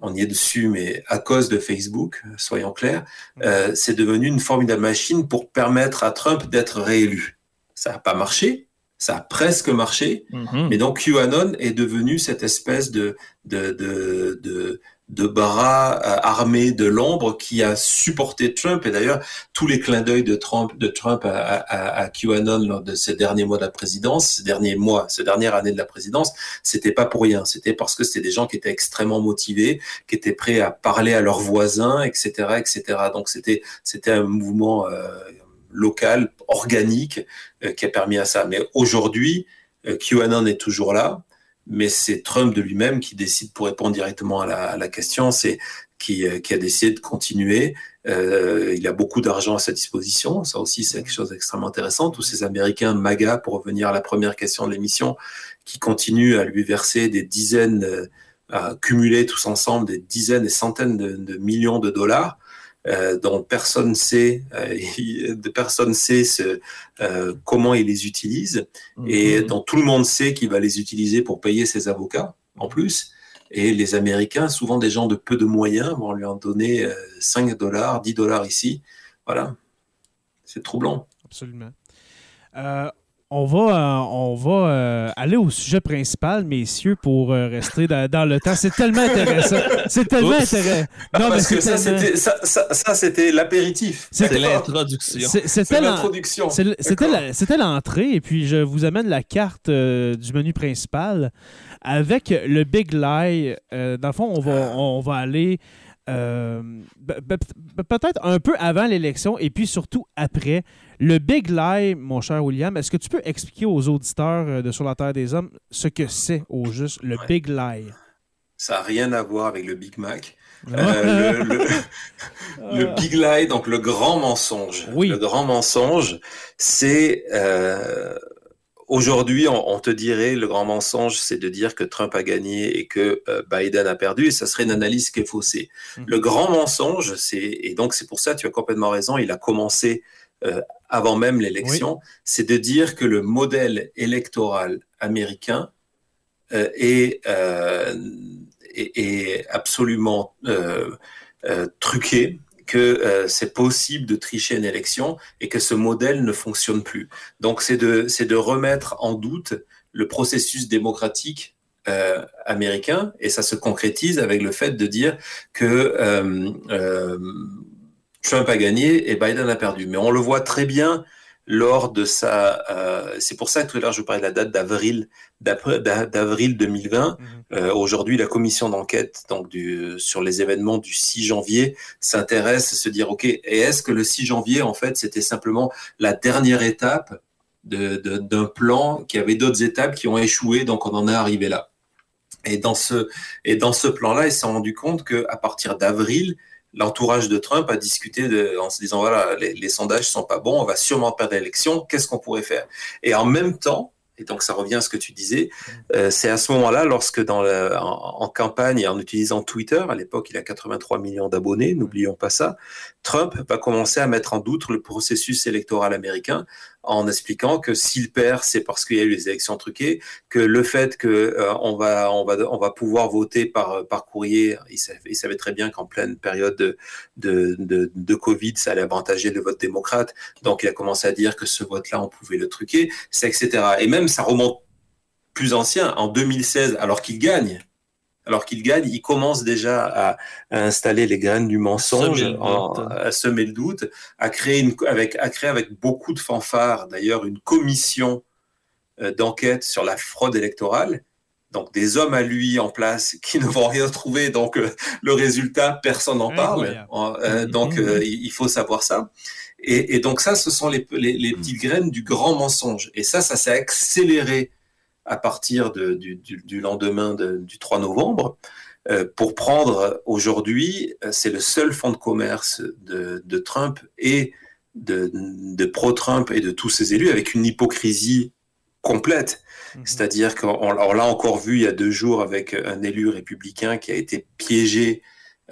on y est dessus, mais à cause de Facebook, soyons clairs, mm. euh, c'est devenu une formidable machine pour permettre à Trump d'être réélu. Ça n'a pas marché, ça a presque marché, mm-hmm. mais donc QAnon est devenu cette espèce de, de, de, de de bras euh, armés de l'ombre qui a supporté Trump. Et d'ailleurs, tous les clins d'œil de Trump, de Trump à, à, à, QAnon lors de ces derniers mois de la présidence, ces derniers mois, ces dernières années de la présidence, c'était pas pour rien. C'était parce que c'était des gens qui étaient extrêmement motivés, qui étaient prêts à parler à leurs voisins, etc., etc. Donc c'était c'était un mouvement euh, local, organique, euh, qui a permis à ça. Mais aujourd'hui, QAnon est toujours là mais c'est Trump de lui-même qui décide, pour répondre directement à la, question, c'est qui, euh, qui, a décidé de continuer. Euh, il a beaucoup d'argent à sa disposition, ça aussi c'est quelque chose d'extrêmement intéressant. Tous ces Américains MAGA, pour revenir à la première question de l'émission, qui continuent à lui verser des dizaines, euh, à cumuler tous ensemble des dizaines et centaines de millions de dollars euh, dont personne sait, euh, personne sait ce, euh, comment il les utilise, et mhm. dont tout le monde sait qu'il va les utiliser pour payer ses avocats, en plus. Et les Américains, souvent des gens de peu de moyens, vont lui en donner 5 dollars, 10 dollars ici. Voilà. C'est troublant. Absolument. On va, euh, on va euh, aller au sujet principal, messieurs, pour euh, rester dans, le temps. C'est tellement intéressant. C'est tellement intéressant. Non, parce que ça, c'était, ça, ça, c'était l'apéritif. C'était l'introduction. C'était l'introduction. C'était l'entrée, et puis je vous amène la carte du menu principal avec le Big Lie. dans le fond, on va, on va aller euh, peut-être un peu avant l'élection et puis surtout après. Le Big Lie, mon cher William, est-ce que tu peux expliquer aux auditeurs euh, de Sur la Terre des Hommes ce que c'est au juste le Big Lie? Ça n'a rien à voir avec le Big Mac. Euh, le, Big Lie, donc le grand mensonge. Oui. Le grand mensonge, c'est Aujourd'hui, on, te dirait le grand mensonge, c'est de dire que Trump a gagné et que euh, Biden a perdu, et ça serait une analyse qui est faussée. Mmh. Le grand mensonge, c'est et donc c'est pour ça, tu as complètement raison, il a commencé euh, avant même l'élection, c'est de dire que le modèle électoral américain euh, est, est, absolument truqué que euh, c'est possible de tricher une élection et que ce modèle ne fonctionne plus. Donc c'est de, remettre en doute le processus démocratique euh, américain et ça se concrétise avec le fait de dire que euh, euh Trump a gagné et Biden a perdu. Mais on le voit très bien lors de sa. Euh, c'est pour ça que tout à l'heure je parlais de la date d'avril d'avril 2020. Mhm. Euh, aujourd'hui, la commission d'enquête donc du, sur les événements du 6 janvier s'intéresse à se dire ok, et est-ce que le 6 janvier en fait c'était simplement la dernière étape d'un de, plan qui avait d'autres étapes qui ont échoué, donc on en est arrivé là? Et dans ce et dans ce plan-là, ils se sont rendu compte que à partir d'avril, l'entourage de Trump a discuté en se disant voilà, les, les sondages sont pas bons, on va sûrement perdre l'élection, qu'est-ce qu'on pourrait faire? Et en même temps, et donc ça revient à ce que tu disais, euh, c'est à ce moment-là, lorsque en, campagne et en utilisant Twitter, à l'époque il a 83 millions d'abonnés, n'oublions pas ça, Trump va commencer à mettre en doute le processus électoral américain en expliquant que s'il perd, c'est parce qu'il y a eu les élections truquées, que le fait que euh, on va on va on va pouvoir voter par par courrier, il savait, très bien qu'en pleine période de, de, de de Covid, ça allait avantager le vote démocrate, donc il a commencé à dire que ce vote-là on pouvait le truquer, etc. Et même ça remonte plus ancien, en 2016, alors qu'il gagne, alors qu'il gagne, il commence déjà à, installer les graines du mensonge, à semer le doute, à créer, une, avec, à créer avec beaucoup de fanfare, d'ailleurs, une commission euh, d'enquête sur la fraude électorale. Donc des hommes à lui en place qui ne vont rien trouver. Donc euh, le résultat, personne n'en parle. Euh, donc il faut savoir ça. Et, donc ça, ce sont les, les, les petites graines du grand mensonge. Et ça, ça s'est accéléré à partir du, lendemain du 3 novembre. pour prendre aujourd'hui, c'est le seul fonds de commerce de, Trump et de, de pro-Trump et de tous ses élus avec une hypocrisie complète. Mhm. C'est-à-dire qu'on l'a encore vu il y a deux jours avec un élu républicain qui a été piégé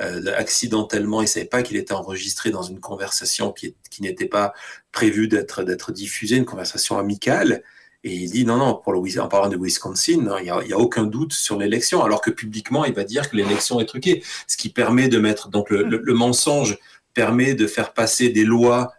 euh, accidentellement. Il ne savait pas qu'il était enregistré dans une conversation qui, n'était pas prévue d'être diffusée, une conversation amicale. Et il dit non, non, pour le, en parlant de Wisconsin, il n'y a, aucun doute sur l'élection, alors que publiquement, il va dire que l'élection est truquée. Ce qui permet de mettre, donc le mensonge permet de faire passer des lois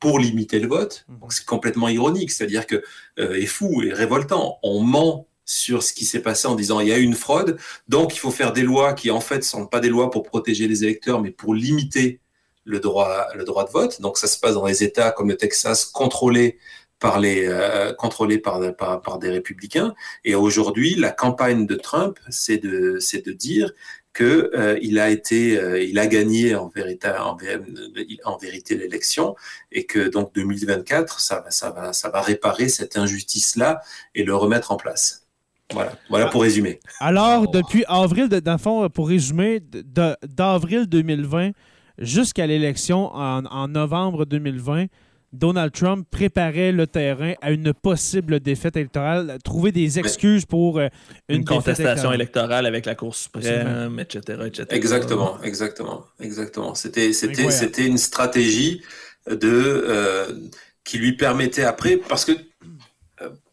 pour limiter le vote. Mhm. Donc c'est complètement ironique, c'est-à-dire que euh, est fou et révoltant. On ment sur ce qui s'est passé en disant il y a eu une fraude, donc il faut faire des lois qui en fait sont pas des lois pour protéger les électeurs, mais pour limiter le droit, le droit de vote. Donc ça se passe dans les États comme le Texas, contrôlés par les euh, contrôlés par, par, par, des républicains. Et aujourd'hui, la campagne de Trump, c'est de, c'est de dire que euh, il a été, euh, il a gagné en vérité, en, vérité l'élection et que donc 2024, ça va, ça va, ça va réparer cette injustice-là et le remettre en place. Voilà, voilà pour résumer. Alors, depuis avril, dans fond, pour résumer, d'avril 2020 jusqu'à l'élection en, en novembre 2020, Donald Trump préparait le terrain à une possible défaite électorale, trouver des excuses pour euh, une, contestation électorale. avec la Cour suprême, etc., etc., Exactement, exactement, exactement. C'était, c'était, c'était une stratégie de euh, qui lui permettait après, parce que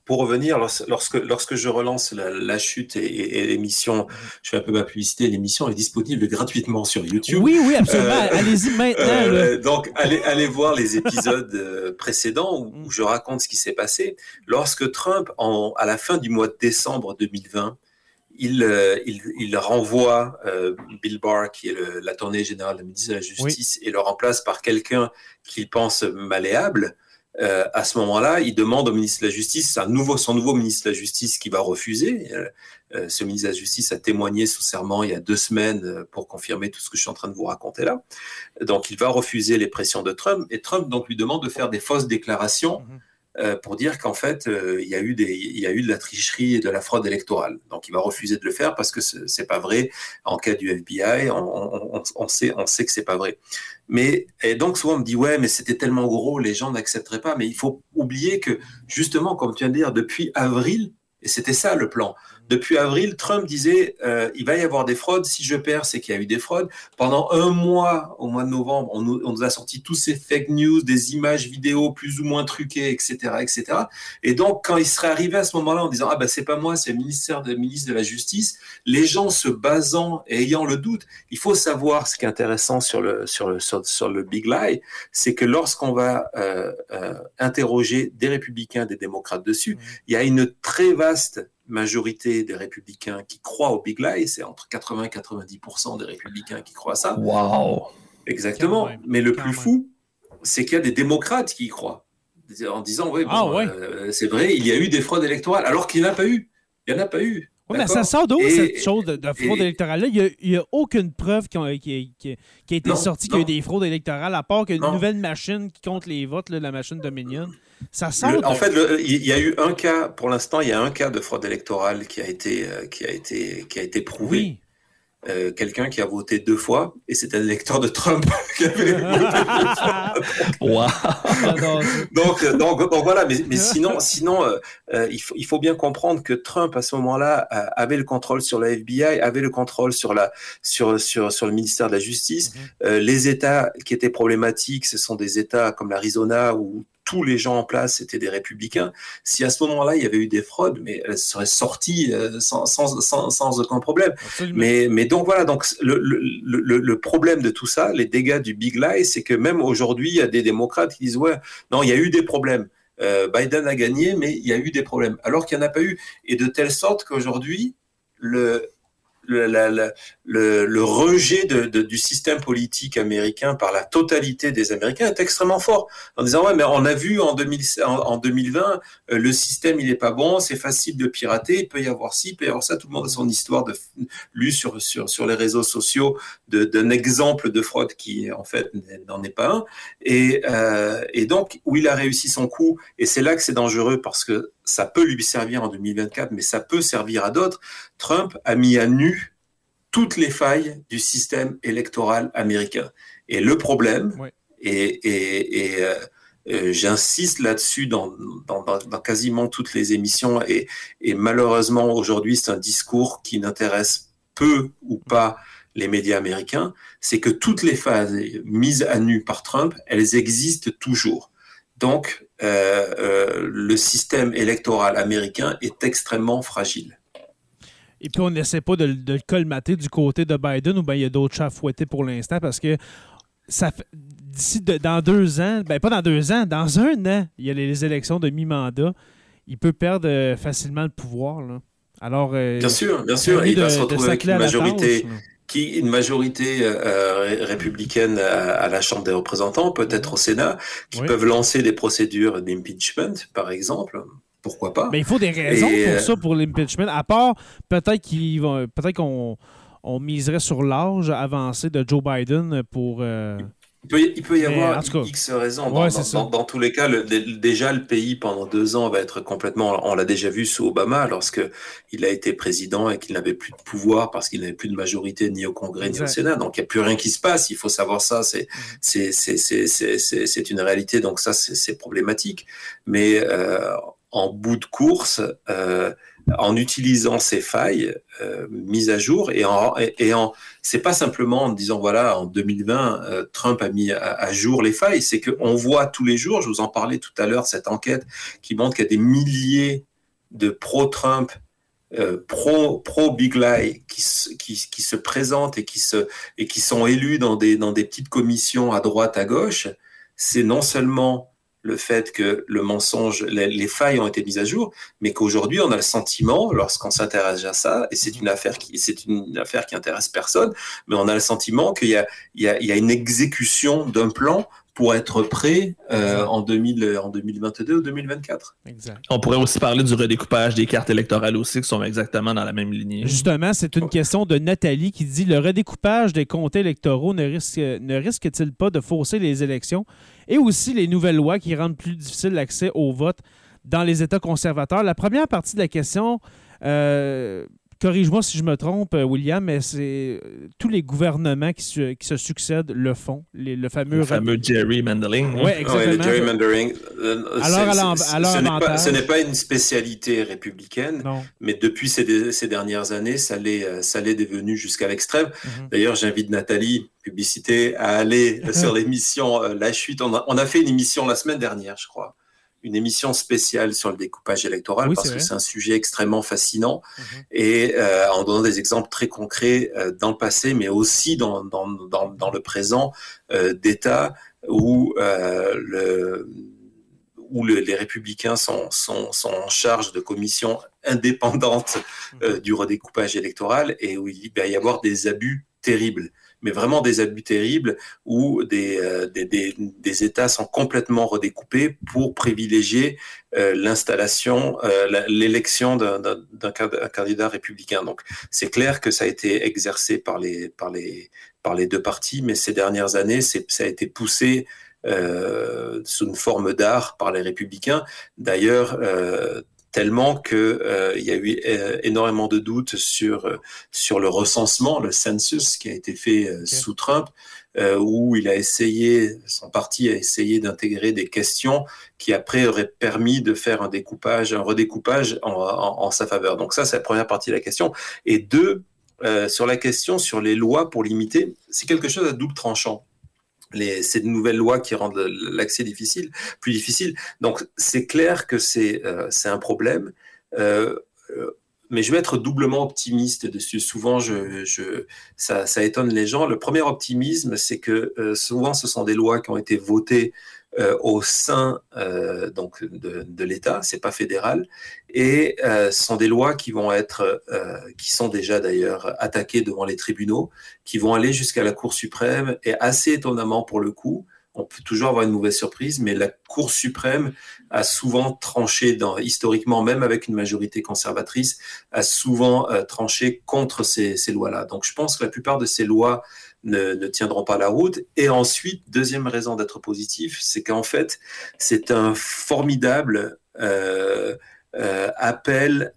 pour revenir, lorsque, lorsque je relance la, chute et, l'émission, je fais un peu ma publicité, l'émission est disponible gratuitement sur YouTube. Oui, oui, absolument. Euh, Allez-y maintenant. Euh, donc, allez, allez voir les épisodes euh, précédents où, je raconte ce qui s'est passé. Lorsque Trump, en, à la fin du mois de décembre 2020, il, il, il, renvoie Bill Barr, qui est l'attorney général, de la Justice, et le remplace par quelqu'un qu'il pense malléable. Euh, à ce moment-là, il demande au ministre de la Justice, un nouveau, son nouveau ministre de la Justice qui va refuser. Euh, euh, ce ministre de la Justice a témoigné sous serment il y a deux semaines pour confirmer tout ce que je suis en train de vous raconter là. Donc, il va refuser les pressions de Trump et Trump donc lui demande de faire des fausses déclarations. Mhm. Euh, pour dire qu'en fait, euh, il, y a eu de la tricherie et de la fraude électorale. Donc, il va refuser de le faire parce que c'est pas vrai. En cas du FBI, on, on, sait, on sait que c'est pas vrai. Mais et donc souvent on me dit ouais, mais c'était tellement gros, les gens n'accepteraient pas. Mais il faut oublier que justement, comme tu viens de dire, depuis avril, et c'était ça le plan. Depuis avril, Trump disait euh, il va y avoir des fraudes. Si je perds, c'est qu'il y a eu des fraudes. Pendant un mois, au mois de novembre, on nous, a sorti tous ces fake news, des images vidéos plus ou moins truquées, etc., etc. Et donc, quand il serait arrivé à ce moment-là en disant ah ben c'est pas moi, c'est le ministère de ministre de la Justice, les gens se basant et ayant le doute, il faut savoir ce qui est intéressant sur le sur le sur, le big lie, c'est que lorsqu'on va euh, euh, interroger des républicains, des démocrates dessus, mmh. il y a une très vaste majorité des républicains qui croient au Big Lie, c'est entre 80 et 90% des républicains qui croient à ça. Waouh Exactement. Mais le plus fou, c'est qu'il y a des démocrates qui y croient. En disant, oui, ah, euh, c'est vrai, il y a eu des fraudes électorales, alors qu'il n'y en a pas eu. Il n'y en a pas eu. Mais ça sort d'où cette chose de, fraude électorale-là? Il n'y a, aucune preuve qui, a, qui, a été sortie qu'il y a eu des fraudes électorales, à part qu'une nouvelle machine qui compte les votes, la machine Dominion. Ça en fait, il y a eu un cas, pour l'instant, il y a un cas de fraude électorale qui a été, euh, qui a été, qui a été prouvé. Oui. Euh, quelqu'un qui a voté deux fois et c'était un électeur de Trump qui avait voté deux fois. donc, euh, donc, donc, voilà, mais, mais sinon, sinon il, faut, il faut bien comprendre que Trump à ce moment-là avait le contrôle sur la FBI, avait le contrôle sur, la, sur, sur, sur le ministère de la Justice. Mm-hmm. les États qui étaient problématiques, ce sont des États comme l'Arizona où tous les gens en place étaient des républicains, si à ce moment-là il y avait eu des fraudes, mais elles seraient sorties euh, sans, sans, sans, sans aucun problème. Mais, mais donc voilà, donc le, le, le, problème de tout ça, les dégâts du big lie, c'est que même aujourd'hui, il y a des démocrates qui disent ouais, non, il y a eu des problèmes. Euh, Biden a gagné, mais il y a eu des problèmes, alors qu'il n'y en a pas eu. Et de telle sorte qu'aujourd'hui, le, le, le, rejet du système politique américain par la totalité des Américains est extrêmement fort. En disant, ouais, mais on a vu en, 2000, en, 2020, euh, le système, il n'est pas bon, c'est facile de pirater, il peut y avoir ci, il peut y avoir ça. Tout le monde a son histoire de, lu sur, sur, sur les réseaux sociaux d'un exemple de fraude qui, en fait, n'en est pas un. Et, euh, et donc, où il a réussi son coup, et c'est là que c'est dangereux parce que ça peut lui servir en 2024, mais ça peut servir à d'autres. Trump a mis à nu toutes les failles du système électoral américain. Et le problème, et, euh, euh, j'insiste là-dessus dans, quasiment toutes les émissions, et, malheureusement aujourd'hui c'est un discours qui n'intéresse peu ou pas les médias américains, c'est que toutes les failles mises à nu par Trump, elles existent toujours. Donc, le système électoral américain est extrêmement fragile. Et puis, on n'essaie pas de, le colmater du côté de Biden ou bien il y a d'autres chats fouettés pour l'instant parce que ça d'ici dans deux ans, ben pas dans deux ans, dans un an, il y a les, élections de mi-mandat. Il peut perdre euh, facilement le pouvoir. Alors, euh, bien sûr, bien sûr, il va se retrouver avec une majorité, qui, une majorité euh, républicaine à, la Chambre des représentants, peut-être au Sénat, qui peuvent lancer des procédures d'impeachment, par exemple pourquoi pas? Mais il faut des raisons pour euh, ça, pour l'impeachment. À part peut-être qu'ils vont, peut-être qu'on on miserait sur l'âge avancé de Joe Biden pour. Euh, il, peut, y avoir X raisons. Dans, tous les cas, déjà, le pays, pendant deux ans, va être complètement. On l'a déjà vu sous Obama, lorsqu'il a été président et qu'il n'avait plus de pouvoir parce qu'il n'avait plus de majorité ni au Congrès ni au Sénat. Donc, il n'y a plus rien qui se passe. Il faut savoir ça. C'est mm. c'est une réalité. Donc, ça, c'est problématique. Mais. Euh, en bout de course euh, en utilisant ces failles euh, mises à jour et en, et, en c'est pas simplement en disant voilà en 2020 euh, Trump a mis à, jour les failles. C'est qu'on voit tous les jours je vous en parlais tout à l'heure cette enquête qui montre qu'il y a des milliers de pro-Trump pro pro Big Lie qui, qui, qui, se présentent et qui se et qui sont élus dans des dans des petites commissions à droite à gauche. C'est non seulement le fait que le mensonge, les, failles ont été mises à jour, mais qu'aujourd'hui on a le sentiment, lorsqu'on s'intéresse à ça, et c'est une affaire qui, c'est une affaire qui intéresse personne, mais on a le sentiment qu'il y a, il y a, il y a une exécution d'un plan pour être prêt euh, en, 2000, en 2022 ou 2024. Exact. On pourrait aussi parler du redécoupage des cartes électorales aussi, qui sont exactement dans la même lignée. Justement, c'est une question de Nathalie qui dit le redécoupage des comptes électoraux ne risque, ne risque-t-il pas de fausser les élections et aussi les nouvelles lois qui rendent plus difficile l'accès au vote dans les États conservateurs? La première partie de la question. Euh, corrige-moi si je me trompe, euh, William, mais c'est euh, tous les gouvernements qui se, qui se succèdent le font. le fameux, le fameux gerrymandering. Oui, exactement. le gerrymandering. Euh, alors, ce n'est pas, une spécialité républicaine, mais depuis ces, ces dernières années, ça l'est devenu jusqu'à l'extrême. Mhm. D'ailleurs, j'invite Nathalie, publicité, à aller sur l'émission La Chute. On a, on a fait une émission la semaine dernière, je crois une émission spéciale sur le découpage électoral parce que c'est un sujet extrêmement fascinant mhm. et euh, en donnant des exemples très concrets euh, dans le passé, mais aussi dans, dans, dans, dans le présent euh, d'États où le où les républicains sont, sont, sont, en charge de commissions indépendantes mhm. du redécoupage électoral et où il va y avoir des abus terribles mais vraiment des abus terribles où des, euh, des, des, États sont complètement redécoupés pour privilégier euh, l'installation, euh, l'élection d'un candidat républicain. Donc c'est clair que ça a été exercé par les, par les, par les deux partis, mais ces dernières années, ça a été poussé sous une forme d'art par les républicains. D'ailleurs, tellement que euh, il y a eu euh, énormément de doutes sur euh, sur le recensement, le census qui a été fait sous Trump, où il a essayé, son parti a essayé d'intégrer des questions qui après auraient permis de faire un découpage, un redécoupage en, en, sa faveur. Donc ça, c'est la première partie de la question. Et deux, sur la question sur les lois pour limiter, c'est quelque chose à double tranchant ces nouvelles lois qui rendent l'accès difficile, plus difficile. Donc c'est clair que c'est euh, un problème. Euh, euh, mais je vais être doublement optimiste dessus. Souvent, je, ça, étonne les gens. Le premier optimisme, c'est que souvent, ce sont des lois qui ont été votées euh, au sein euh, donc de, de l'État, c'est pas fédéral, et euh, ce sont des lois qui vont être, qui sont déjà d'ailleurs attaquées devant les tribunaux, qui vont aller jusqu'à la Cour suprême, et assez étonnamment pour le coup, on peut toujours avoir une mauvaise surprise, mais la Cour suprême a souvent tranché, dans, historiquement, même avec une majorité conservatrice, a souvent tranché contre ces, ces lois-là. Donc je pense que la plupart de ces lois ne, tiendront pas la route. Et ensuite, deuxième raison d'être positif, c'est qu'en fait, c'est un formidable euh, appelle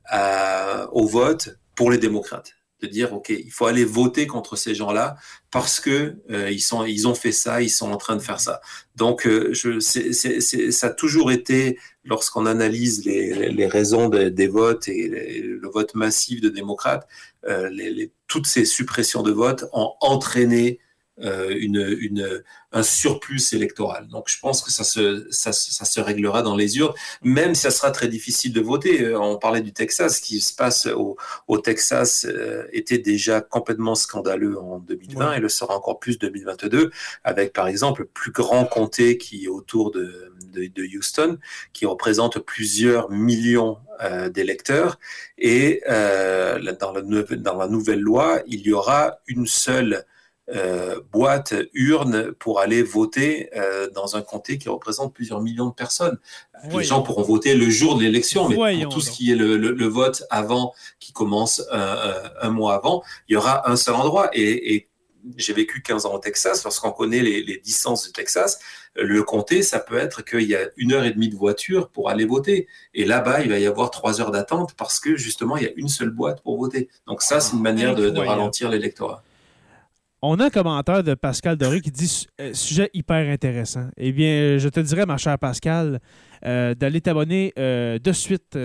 au vote pour les démocrates de dire ok il faut aller voter contre ces gens-là parce que euh, ils sont ils ont fait ça ils sont en train de faire ça donc euh, ça a toujours été lorsqu'on analyse les, les raisons des votes et le vote massif de démocrates euh, les, toutes ces suppressions de vote ont entraîné une, une, un surplus électoral. Donc je pense que ça se, ça, ça, se réglera dans les urnes, même si ça sera très difficile de voter. Euh, on parlait du Texas, ce qui se passe au, au Texas euh, était déjà complètement scandaleux en 2020 et le sera encore plus 2022, avec par exemple le plus grand comté qui est autour de, de, de Houston, qui représente plusieurs millions euh, d'électeurs. Et euh, dans, la, dans la nouvelle loi, il y aura une seule euh, boîte, urne pour aller voter euh, dans un comté qui représente plusieurs millions de personnes. Les gens pourront voter le jour de l'élection, mais pour tout ce qui est le, vote avant, qui commence un, mois avant, il y aura un seul endroit. Et, j'ai vécu 15 ans au Texas. Lorsqu'on connaît les, distances du Texas, le comté, ça peut être qu'il y a une heure et demie de voiture pour aller voter. Et là-bas, il va y avoir trois heures d'attente parce que justement, il y a une seule boîte pour voter. Donc ça, c'est une manière de, de ralentir l'électorat. On a un commentaire de Pascal Doré qui dit euh, sujet hyper intéressant. Eh bien, je te dirais, ma chère Pascal, euh, d'aller t'abonner euh, de suite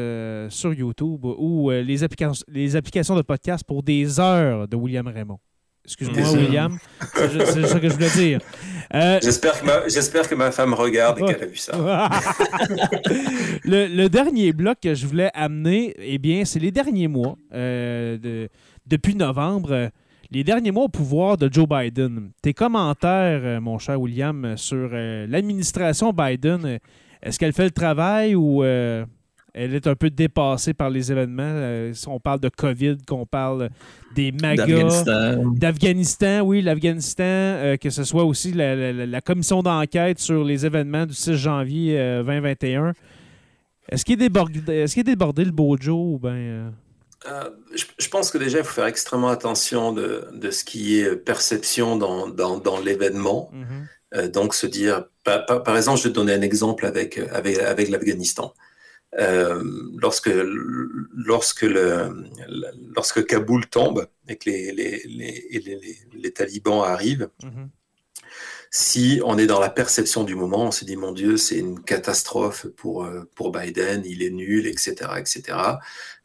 sur YouTube ou les, applications, les applications de podcast pour des heures de William Raymond. Excuse-moi, William. C'est ça que je voulais dire. J'espère que, que, ma femme regarde et qu'elle a vu ça. le, dernier bloc que je voulais amener, eh bien, c'est les derniers mois. De, depuis novembre, les derniers mois au pouvoir de Joe Biden. Tes commentaires, euh, mon cher William, sur euh, l'administration Biden, euh, est-ce qu'elle fait le travail ou elle est un peu dépassée par les événements? on parle de COVID, qu'on parle des MAGA, d'Afghanistan, oui, l'Afghanistan, que ce soit aussi la, commission d'enquête sur les événements du 6 janvier 2021. Est-ce qu'il est, débordé, est, est débordé le beau Joe ou bien... Euh, je, pense que déjà, il faut faire extrêmement attention de, de ce qui est perception dans, dans, dans l'événement. Mhm. euh, donc, se dire, par, par, exemple, je vais te donner un exemple avec, avec, avec l'Afghanistan. Euh, lorsque, lorsque, le, lorsque Kaboul tombe et que les, les, les, les, les talibans arrivent, mhm si on est dans la perception du moment, on se dit mon Dieu, c'est une catastrophe pour euh, pour Biden, il est nul, etc., etc.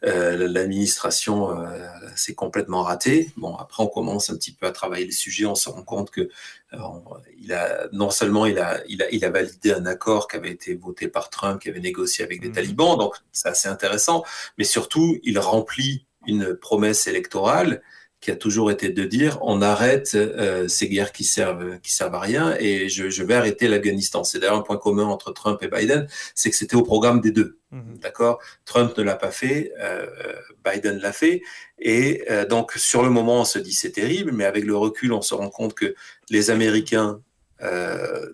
Euh, L'administration euh, s'est complètement ratée. Bon, après on commence un petit peu à travailler le sujet, on se rend compte que euh, il a non seulement il a, il a il a validé un accord qui avait été voté par Trump, qui avait négocié avec les mhm. talibans, donc c'est assez intéressant, mais surtout il remplit une promesse électorale qui a toujours été de dire on arrête euh, ces guerres qui servent qui servent à rien et je, je vais arrêter l'Afghanistan. C'est d'ailleurs un point commun entre Trump et Biden, c'est que c'était au programme des deux. Mhm. D'accord? Trump ne l'a pas fait, euh, Biden l'a fait et euh, donc sur le moment on se dit c'est terrible, mais avec le recul on se rend compte que les Américains euh,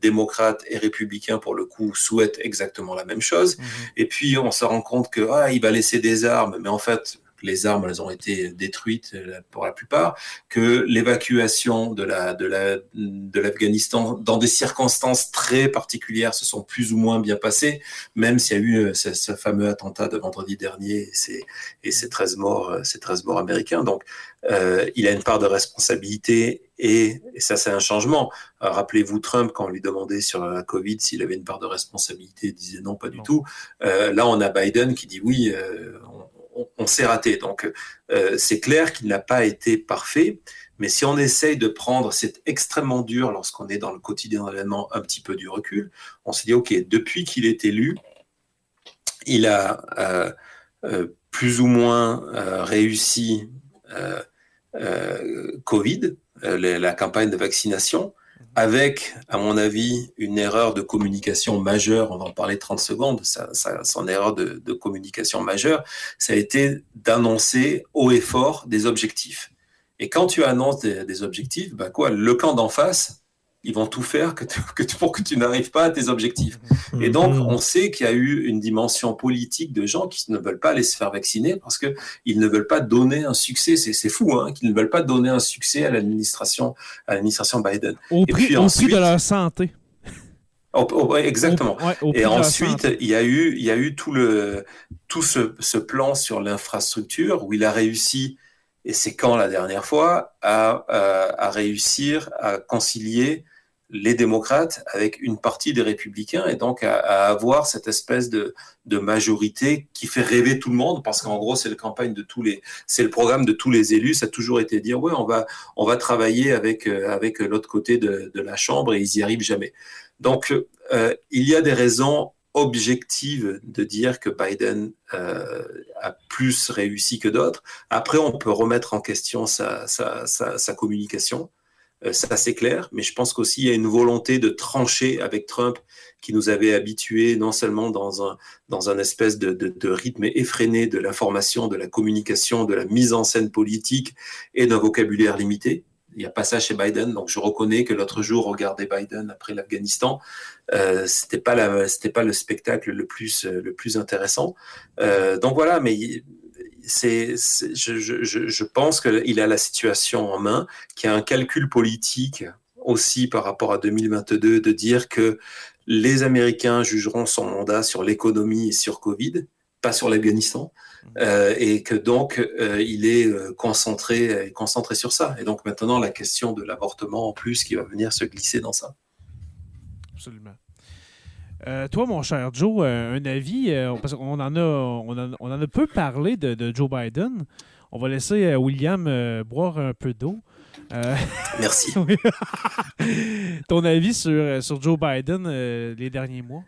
démocrates et républicains pour le coup souhaitent exactement la même chose. Mhm. Et puis on se rend compte que ah il va laisser des armes, mais en fait les armes elles ont été détruites euh, pour la plupart, que l'évacuation de la de la de l'Afghanistan dans des circonstances très particulières se sont plus ou moins bien passées, même s'il y a eu euh, ce, fameux attentat de vendredi dernier et ces 13 morts euh, ces 13 morts américains. Donc euh, il a une part de responsabilité et, et ça c'est un changement. Rappelez-vous Trump quand on lui demandait sur la Covid s'il avait une part de responsabilité, il disait non pas du tout. Euh, là on a Biden qui dit oui, euh, on, s'est raté. Donc, euh, c'est clair qu'il n'a pas été parfait. Mais si on essaye de prendre, c'est extrêmement dur lorsqu'on est dans le quotidien d'événement, un petit peu du recul. On s'est dit, OK, depuis qu'il est élu, il a euh, euh, plus ou moins réussi Covid, la campagne de vaccination avec, à mon avis, une erreur de communication majeure, on va en parler 30 secondes, ça, son erreur de, communication majeure, ça a été d'annoncer haut et fort des objectifs. Et quand tu annonces des, objectifs, bah quoi, le camp d'en face, ils vont tout faire que, pour que tu n'arrives pas à tes objectifs. Et donc, mm-hmm. on sait qu'il y a eu une dimension politique de gens qui ne veulent pas aller se faire vacciner parce que ils ne veulent pas donner un succès. C'est fou, hein, qu'ils ne veulent pas donner un succès à l'administration, à l'administration Biden. Au prix, de leur santé. exactement. et ensuite, il y a eu, il y a eu tout le, tout ce, ce plan sur l'infrastructure où il a réussi, et c'est quand la dernière fois, à, à, réussir à concilier les démocrates avec une partie des républicains et donc à, avoir cette espèce de, majorité qui fait rêver tout le monde parce qu'en gros c'est la campagne de tous les c'est le programme de tous les élus ça a toujours été dire ouais on va on va travailler avec euh, avec l'autre côté de, de, la chambre et ils y arrivent jamais donc, euh, il y a des raisons objectives de dire que Biden euh, a plus réussi que d'autres. Après, on peut remettre en question sa, communication. Euh, ça, c'est clair. Mais je pense qu'aussi, il y a une volonté de trancher avec Trump qui nous avait habitués non seulement dans un, dans un espèce de, de rythme effréné de l'information, de la communication, de la mise en scène politique et d'un vocabulaire limité, il n'y a pas ça chez Biden. Donc je reconnais que l'autre jour, regarder Biden après l'Afghanistan, euh, c'était pas pas le spectacle le plus le plus intéressant. Euh, donc voilà, mais c'est, je, je, je, pense qu'il a la situation en main, qu'il y a un calcul politique aussi par rapport à 2022 de dire que les Américains jugeront son mandat sur l'économie et sur Covid, pas sur l'Afghanistan. Euh, et que donc euh, il est euh, concentré, concentré sur ça. Et donc maintenant la question de l'avortement en plus qui va venir se glisser dans ça. Absolument. Toi, mon cher Joe, un avis, parce qu'on en a, on, en, a peu parlé de, Joe Biden. On va laisser William boire un peu d'eau. Merci. Ton avis sur, sur Joe Biden les derniers mois?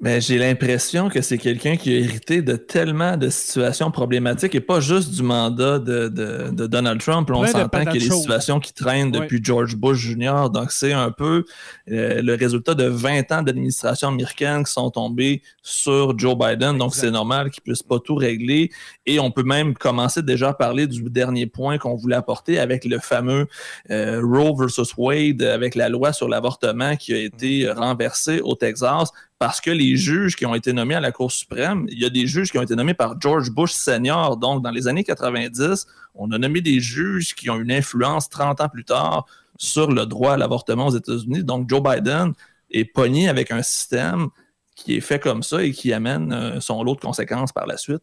Ben, j'ai l'impression que c'est quelqu'un qui a hérité de tellement de situations problématiques et pas juste du mandat de, de, Donald Trump. on s'entend qu'il y a des situations qui traînent depuis George Bush Jr. Donc, c'est un peu euh, le résultat de 20 ans d'administration américaine qui sont tombés sur Joe Biden. Donc, c'est normal qu'il puisse pas tout régler. Et on peut même commencer déjà à parler du dernier point qu'on voulait apporter avec le fameux euh, Roe versus Wade, avec la loi sur l'avortement qui a été renversée au Texas parce que les juges qui ont été nommés à la Cour suprême, il y a des juges qui ont été nommés par George Bush senior. Donc, dans les années 90, on a nommé des juges qui ont une influence 30 ans plus tard sur le droit à l'avortement aux États-Unis. Donc, Joe Biden est pogné avec un système qui est fait comme ça et qui amène euh, son lot de conséquences par la suite.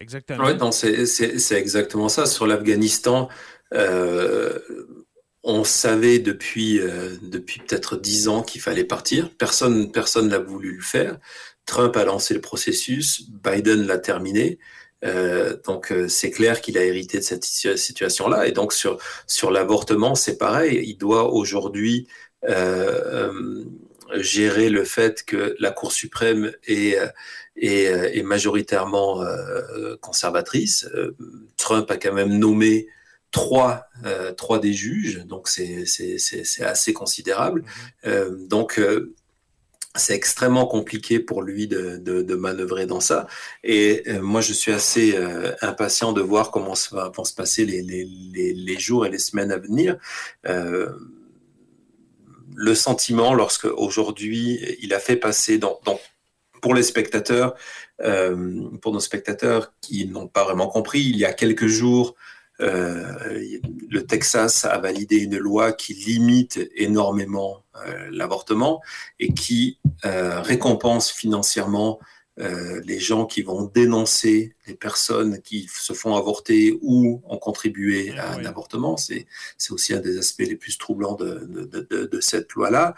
Exactement. Oui, c'est exactement ça. Sur l'Afghanistan, euh, on savait depuis, euh, depuis peut-être dix ans qu'il fallait partir. Personne personne n'a voulu le faire. Trump a lancé le processus, Biden l'a terminé. Euh, donc euh, c'est clair qu'il a hérité de cette situation-là. Et donc sur, sur l'avortement, c'est pareil. Il doit aujourd'hui gérer le fait que la Cour suprême est, est, est majoritairement conservatrice. Trump a quand même nommé trois, euh, trois des juges, donc c'est assez considérable. Mhm. Euh, donc euh, c'est extrêmement compliqué pour lui de, de, manœuvrer dans ça. Et moi, je suis assez impatient de voir comment ça vont se passer les, les, les, jours et les semaines à venir. le sentiment, lorsque aujourd'hui, il a fait passer dans, dans pour les spectateurs, pour nos spectateurs qui n'ont pas vraiment compris, il y a quelques jours, euh, le Texas a validé une loi qui limite énormément euh, l'avortement et qui euh, récompense financièrement les gens qui vont dénoncer les personnes qui se font avorter ou ont contribué à un avortement. C'est aussi un des aspects les plus troublants de, de, de, de cette loi-là.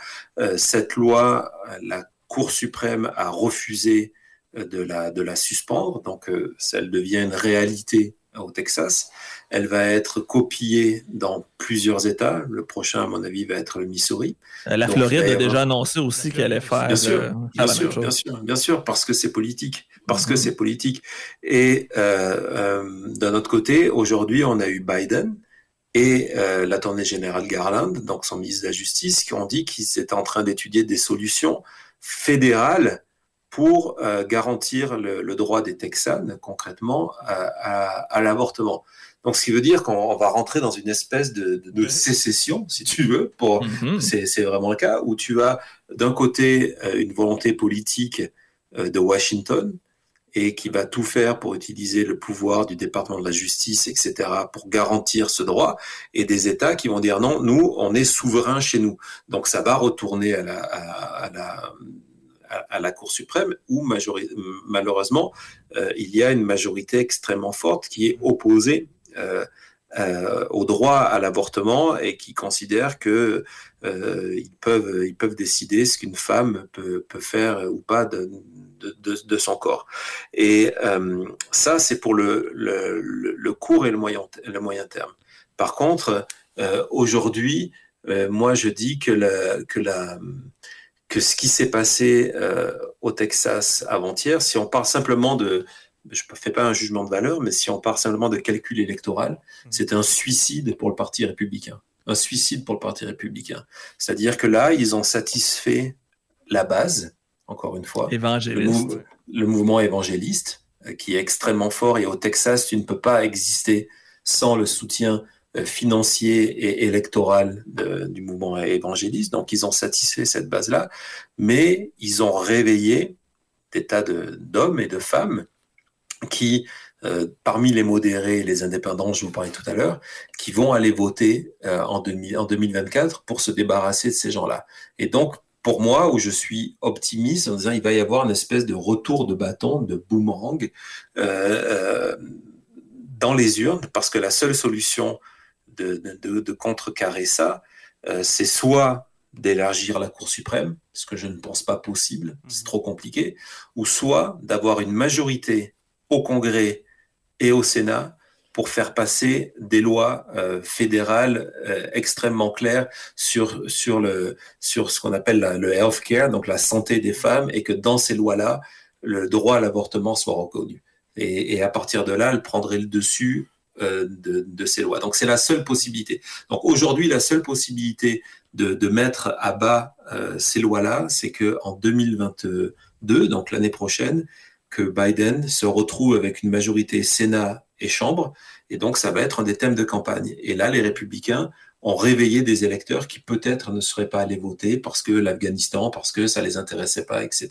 cette loi, la Cour suprême a refusé de la, de la suspendre, donc elle devient une réalité au Texas. Elle va être copiée dans plusieurs États. Le prochain, à mon avis, va être le Missouri. Euh, la Floride a déjà annoncé aussi qu'elle allait faire. Bien sûr, euh, bien, sûr bien, sûr bien, sûr, parce que c'est politique. Parce que mhm. c'est politique. Et euh, d'un autre côté, aujourd'hui, on a eu Biden et l'attorney général Garland, donc son ministre de la Justice, qui ont dit qu'ils étaient en train d'étudier des solutions fédérales pour euh, garantir le, droit des Texans, concrètement, à, l'avortement. Donc, ce qui veut dire qu'on va rentrer dans une espèce de, sécession, si tu veux, pour, mhm. c'est vraiment le cas, où tu as d'un côté euh, une volonté politique euh, de Washington et qui va tout faire pour utiliser le pouvoir du département de la justice, etc., pour garantir ce droit, et des États qui vont dire non, nous, on est souverain chez nous. Donc ça va retourner à la, à, la à, la Cour suprême, où malheureusement, euh, il y a une majorité extrêmement forte qui est opposée euh, euh, au droit à l'avortement et qui considèrent que ils peuvent ils peuvent décider ce qu'une femme peut, peut faire ou pas de, de, son corps. Et ça, c'est pour le, le, le, court et le moyen, le moyen terme. Par contre, aujourd'hui, moi, je dis que, la, que, la, que ce qui s'est passé euh, au Texas avant-hier, si on parle simplement de, je ne fais pas un jugement de valeur, mais si on part simplement de calcul électoral, mmh. c'est un suicide pour le Parti républicain. Un suicide pour le Parti républicain. C'est-à-dire que là, ils ont satisfait la base, encore une fois. Le, mouvement évangéliste, euh, qui est extrêmement fort. Et au Texas, tu ne peux pas exister sans le soutien financier et électoral du mouvement évangéliste. Donc, ils ont satisfait cette base-là, mais ils ont réveillé des tas d'hommes et de femmes qui, euh, parmi les modérés et les indépendants, je vous parlais tout à l'heure, qui vont aller voter euh, en, 2024 pour se débarrasser de ces gens-là. Et donc, pour moi, où je suis optimiste en disant il va y avoir une espèce de retour de bâton, de boomerang euh, dans les urnes, parce que la seule solution de, de, de contrecarrer ça, c'est soit d'élargir la Cour suprême, ce que je ne pense pas possible, c'est trop compliqué, ou soit d'avoir une majorité au Congrès et au Sénat pour faire passer des lois euh, fédérales euh, extrêmement claires sur sur le sur ce qu'on appelle le health care, donc la santé des femmes, et que dans ces lois-là, le droit à l'avortement soit reconnu. Et, et, à partir de là, elle prendrait le dessus euh, de, ces lois. Donc c'est la seule possibilité. Donc aujourd'hui, la seule possibilité de, mettre à bas euh, ces lois-là, c'est que en 2022, donc l'année prochaine, que Biden se retrouve avec une majorité Sénat et Chambre, et donc ça va être un des thèmes de campagne. Et là, les républicains ont réveillé des électeurs qui peut-être ne seraient pas allés voter parce que l'Afghanistan, parce que ça les intéressait pas, etc.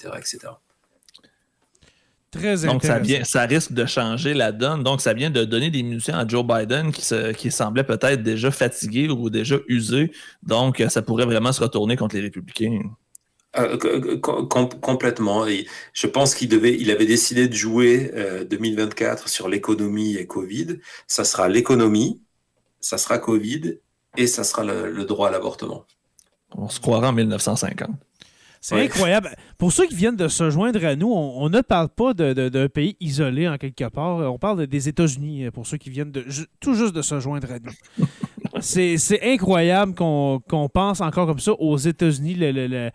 Très Donc, ça, vient, ça risque de changer la donne. Donc, ça vient de donner des munitions à Joe Biden qui, se, qui semblait peut-être déjà fatigué ou déjà usé. Donc, ça pourrait vraiment se retourner contre les républicains. Euh, complètement. Et je pense qu'il devait, il avait décidé de jouer 2024 euh, sur l'économie et Covid. Ça sera l'économie, ça sera Covid et ça sera le, droit à l'avortement. On se croira en 1950. C'est incroyable. Pour ceux qui viennent de se joindre à nous, on, ne parle pas d'un pays isolé en quelque part. On parle des États-Unis euh, pour ceux qui viennent de, tout juste de se joindre à nous. C'est incroyable qu'on pense encore comme ça aux États-Unis. le, le,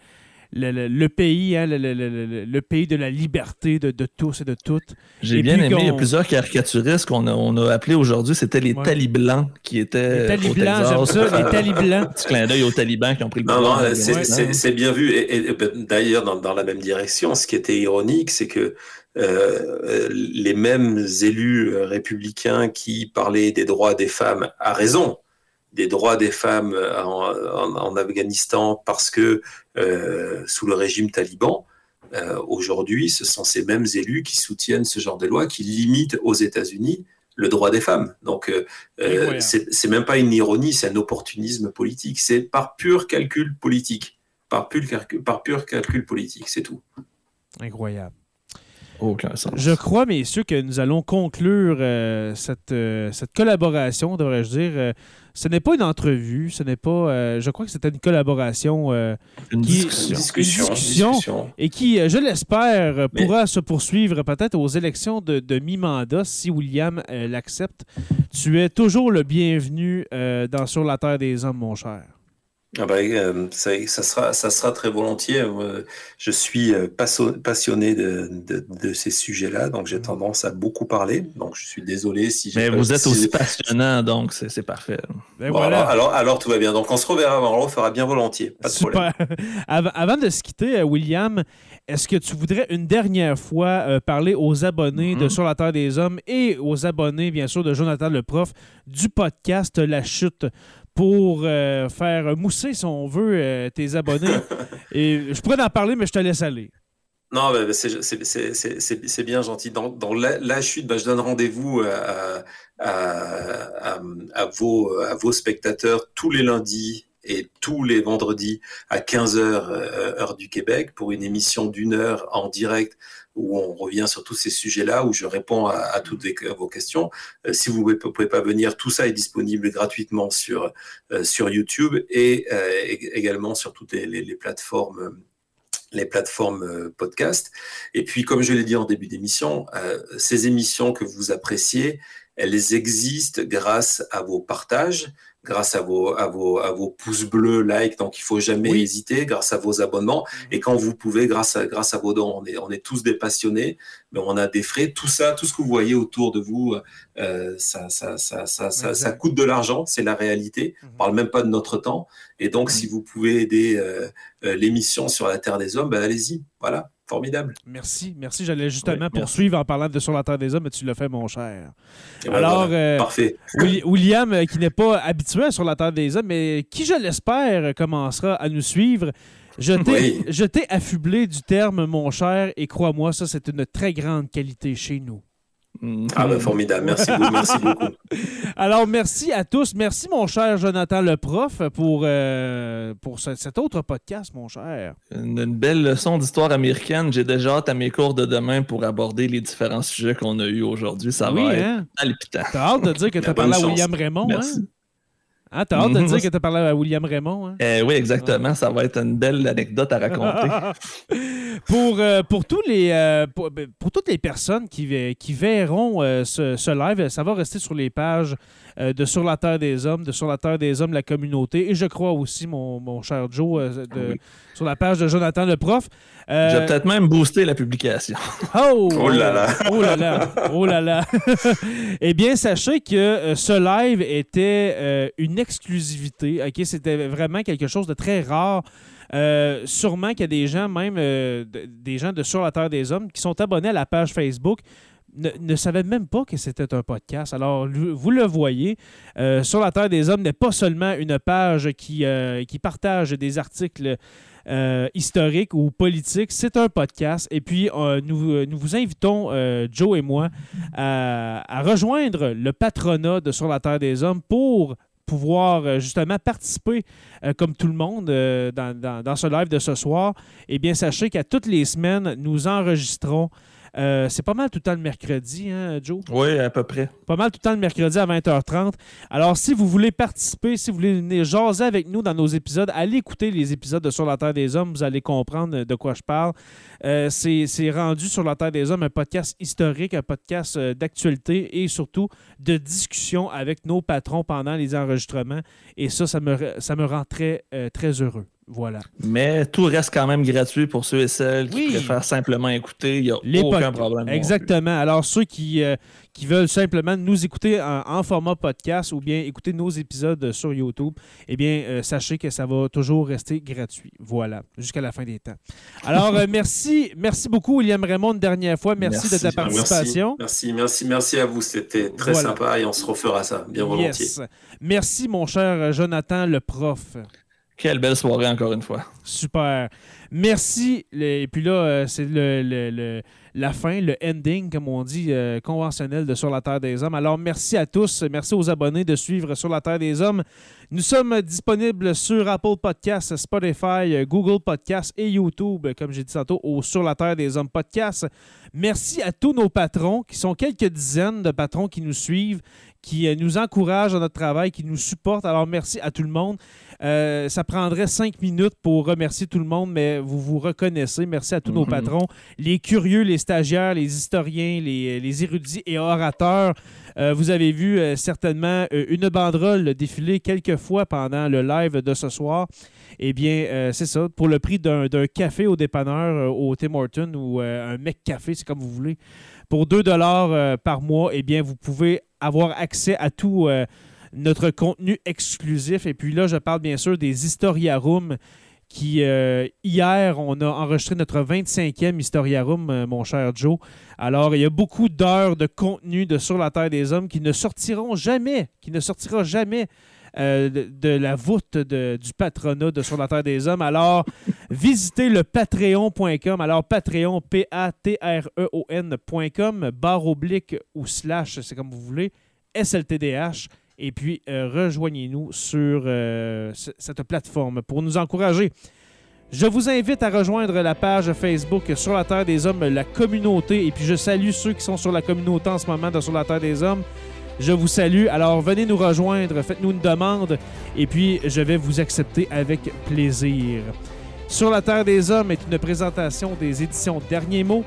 pays, hein, le, pays de la liberté de, tous et de toutes. J'ai bien aimé, il y a plusieurs caricaturistes qu'on a, on a appelés aujourd'hui, c'était les talibans qui étaient. Les talibans, j'aime ça, les talibans. Petit clin d'œil aux talibans qui ont pris le pouvoir. Non, c'est bien vu. Et, ben, d'ailleurs, dans, la même direction, ce qui était ironique, c'est que euh, les mêmes élus républicains qui parlaient des droits des femmes à raison, des droits des femmes euh, en, Afghanistan parce que euh, sous le régime taliban, euh, aujourd'hui, ce sont ces mêmes élus qui soutiennent ce genre de loi qui limitent aux États-Unis le droit des femmes. Donc, euh, c'est même pas une ironie, c'est un opportunisme politique. C'est par pur calcul politique. Par pur calcul, par pur calcul politique, c'est tout. Incroyable. Je crois, messieurs, que nous allons conclure cette, cette collaboration, devrais-je dire ce n'est pas une entrevue, ce n'est pas. Euh, je crois que c'était une collaboration. Euh, une, discussion, Et qui, euh, je l'espère, pourra se poursuivre peut-être aux élections de, mi-mandat si William l'accepte. Tu es toujours le bienvenu dans Sur la Terre des Hommes, mon cher. Ah bah, euh, ça, ça, sera, ça sera très volontiers. je suis euh, passionné de, de, de ces sujets-là, donc j'ai mmh. tendance à beaucoup parler. Donc je suis désolé si Mais vous êtes aussi passionnant, donc c'est parfait. Ben voilà. alors, alors, tout va bien. Donc on se reverra, on le fera bien volontiers. Pas de Super. Avant de se quitter, euh, William, est-ce que tu voudrais une dernière fois parler aux abonnés de mmh. Sur la Terre des Hommes et aux abonnés, bien sûr, de Jonathan le Prof du podcast La Chute? Pour euh, faire mousser, si on veut, euh, tes abonnés. Et je pourrais en parler, mais je te laisse aller. Non, bah, bah, c'est bien gentil. Dans, la, chute, bah, je donne rendez-vous à, à, vos, à vos spectateurs tous les lundis et tous les vendredis à 15h euh, heure du Québec pour une émission d'une heure en direct où on revient sur tous ces sujets-là, où je réponds à, toutes vos questions. Euh, si vous ne pouvez pas venir, tout ça est disponible gratuitement sur, euh, sur YouTube et également sur toutes les, plateformes les plateformes podcast. Et puis, comme je l'ai dit en début d'émission, ces émissions que vous appréciez, elles existent grâce à vos partages, grâce à vos, à vos, à vos pouces bleus, like, donc il faut jamais hésiter, grâce à vos abonnements. Et quand vous pouvez, grâce à, grâce à vos dons, on est, on est tous des passionnés, mais on a des frais. Tout ça, tout ce que vous voyez autour de vous, euh, ça, ça, ça, ça, ça, coûte de l'argent, c'est la réalité. On mhm. parle même pas de notre temps. Et donc, mhm. si vous pouvez aider euh, euh, l'émission sur la Terre des Hommes, ben, allez-y. Voilà. Formidable. Merci, merci. J'allais justement poursuivre en parlant de Sur la Terre des Hommes, mais tu l'as fait, mon cher. Ben Alors, euh, Parfait. William, euh, qui n'est pas habitué à Sur la Terre des Hommes, mais qui, je l'espère, commencera à nous suivre. Je t'ai affublé du terme, mon cher, et crois-moi, ça, c'est une très grande qualité chez nous. Ah ben formidable, merci beaucoup, merci beaucoup. Alors merci à tous, merci mon cher Jonathan le prof pour, euh, pour cet autre podcast, mon cher. Une, belle leçon d'histoire américaine. J'ai déjà hâte à mes cours de demain pour aborder les différents sujets qu'on a eus aujourd'hui. Ça va être hein? palpitant. T'as hâte de dire que tu as parlé à William Raymond, hein? Ah, t'as hâte de dire que tu as parlé à William Raymond. Hein? Eh oui, exactement. Ça va être une belle anecdote à raconter. pour, euh, pour, tous les, euh, ben, pour, toutes les personnes qui, qui verront euh, ce, ce, live, ça va rester sur les pages de Sur la Terre des Hommes, de Sur la Terre des Hommes, la communauté. Et je crois aussi, mon, mon cher Joe, de, sur la page de Jonathan le prof. Euh, vais peut-être même booster la publication. Oh! oh là là! Oh là là! Oh là là! eh bien, sachez que euh, ce live était euh, une exclusivité. Ok, C'était vraiment quelque chose de très rare. sûrement qu'il y a des gens, même des gens de Sur la Terre des Hommes, qui sont abonnés à la page Facebook. Ne, savaient même pas que c'était un podcast. Alors, vous le voyez, Sur la Terre des Hommes n'est pas seulement une page qui, qui partage des articles euh, historique ou politique, c'est un podcast. Et puis, euh, nous, euh, nous, vous invitons, Joe et moi, à, rejoindre le patronat de Sur la Terre des Hommes pour pouvoir justement participer, comme tout le monde, dans, dans, ce live de ce soir. Eh bien, sachez qu'à toutes les semaines, nous enregistrons euh, c'est pas mal tout le temps le mercredi, hein, Joe? Oui, à peu près. Pas mal tout le temps le mercredi à 20h30. Alors, si vous voulez participer, si vous voulez venir jaser avec nous dans nos épisodes, allez écouter les épisodes de Sur la Terre des Hommes. Vous allez comprendre de quoi je parle. Euh, c'est rendu sur la Terre des Hommes un podcast historique, un podcast euh, d'actualité et surtout de discussion avec nos patrons pendant les enregistrements. Et ça, ça me, ça me rend très, très heureux. Voilà. Mais tout reste quand même gratuit pour ceux et celles qui préfèrent simplement écouter. Il n'y a aucun problème. Exactement. Alors, ceux qui, euh, qui veulent simplement nous écouter en, format podcast ou bien écouter nos épisodes sur YouTube, eh bien, euh, sachez que ça va toujours rester gratuit. Voilà, jusqu'à la fin des temps. Alors, euh, merci, merci beaucoup, William Raymond, une dernière fois. Merci, de ta participation. Merci, merci, merci, à vous. C'était très sympa et on se refera ça, bien volontiers. Merci, mon cher Jonathan, le prof. Quelle belle soirée encore une fois. Super. Merci. Et puis là, euh, c'est le, la fin, le ending, comme on dit, euh, conventionnel de Sur la Terre des Hommes. Alors, merci à tous. Merci aux abonnés de suivre Sur la Terre des Hommes. Nous sommes disponibles sur Apple Podcasts, Spotify, Google Podcasts et YouTube, comme j'ai dit tantôt, au Sur la Terre des Hommes podcast. Merci à tous nos patrons, qui sont quelques dizaines de patrons qui nous suivent, qui euh, nous encouragent dans notre travail, qui nous supportent. Alors, merci à tout le monde. Euh, ça prendrait cinq minutes pour remercier tout le monde, mais vous vous reconnaissez. Merci à tous nos mhm. patrons, les curieux, les stagiaires, les historiens, les, érudits et orateurs. Euh, vous avez vu euh, certainement une banderole défiler quelques fois pendant le live de ce soir. Eh bien, c'est ça, pour le prix d'un café au dépanneur au Tim Horton ou un mec café, c'est comme vous voulez. Pour 2 dollars par mois, eh bien, vous pouvez avoir accès à tout notre contenu exclusif. Et puis là, je parle bien sûr des Historia Room qui, euh, hier, on a enregistré notre 25e Historia Room, euh, mon cher Joe. Alors, il y a beaucoup d'heures de contenu de Sur la Terre des Hommes qui ne sortiront jamais, qui ne sortira jamais euh, de, la voûte du patronat de Sur la Terre des Hommes. Alors, visitez le patreon.com. Alors, Patreon, P-A-T-R-E-O-N.com, barre oblique ou slash, c'est comme vous voulez, SLTDH. Et puis, euh, rejoignez-nous sur euh, cette plateforme pour nous encourager. Je vous invite à rejoindre la page Facebook Sur la Terre des Hommes, la communauté. Et puis, je salue ceux qui sont sur la communauté en ce moment de Sur la Terre des Hommes. Je vous salue. Alors, venez nous rejoindre, faites-nous une demande. Et puis, je vais vous accepter avec plaisir. Sur la Terre des Hommes est une présentation des éditions Derniers mots.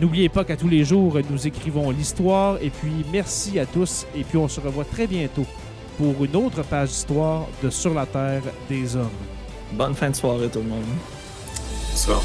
N'oubliez pas qu'à tous les jours, nous écrivons l'histoire. Et puis, merci à tous. Et puis, on se revoit très bientôt pour une autre page d'histoire de Sur la Terre des Hommes. Bonne fin de soirée, tout le monde. Bonsoir.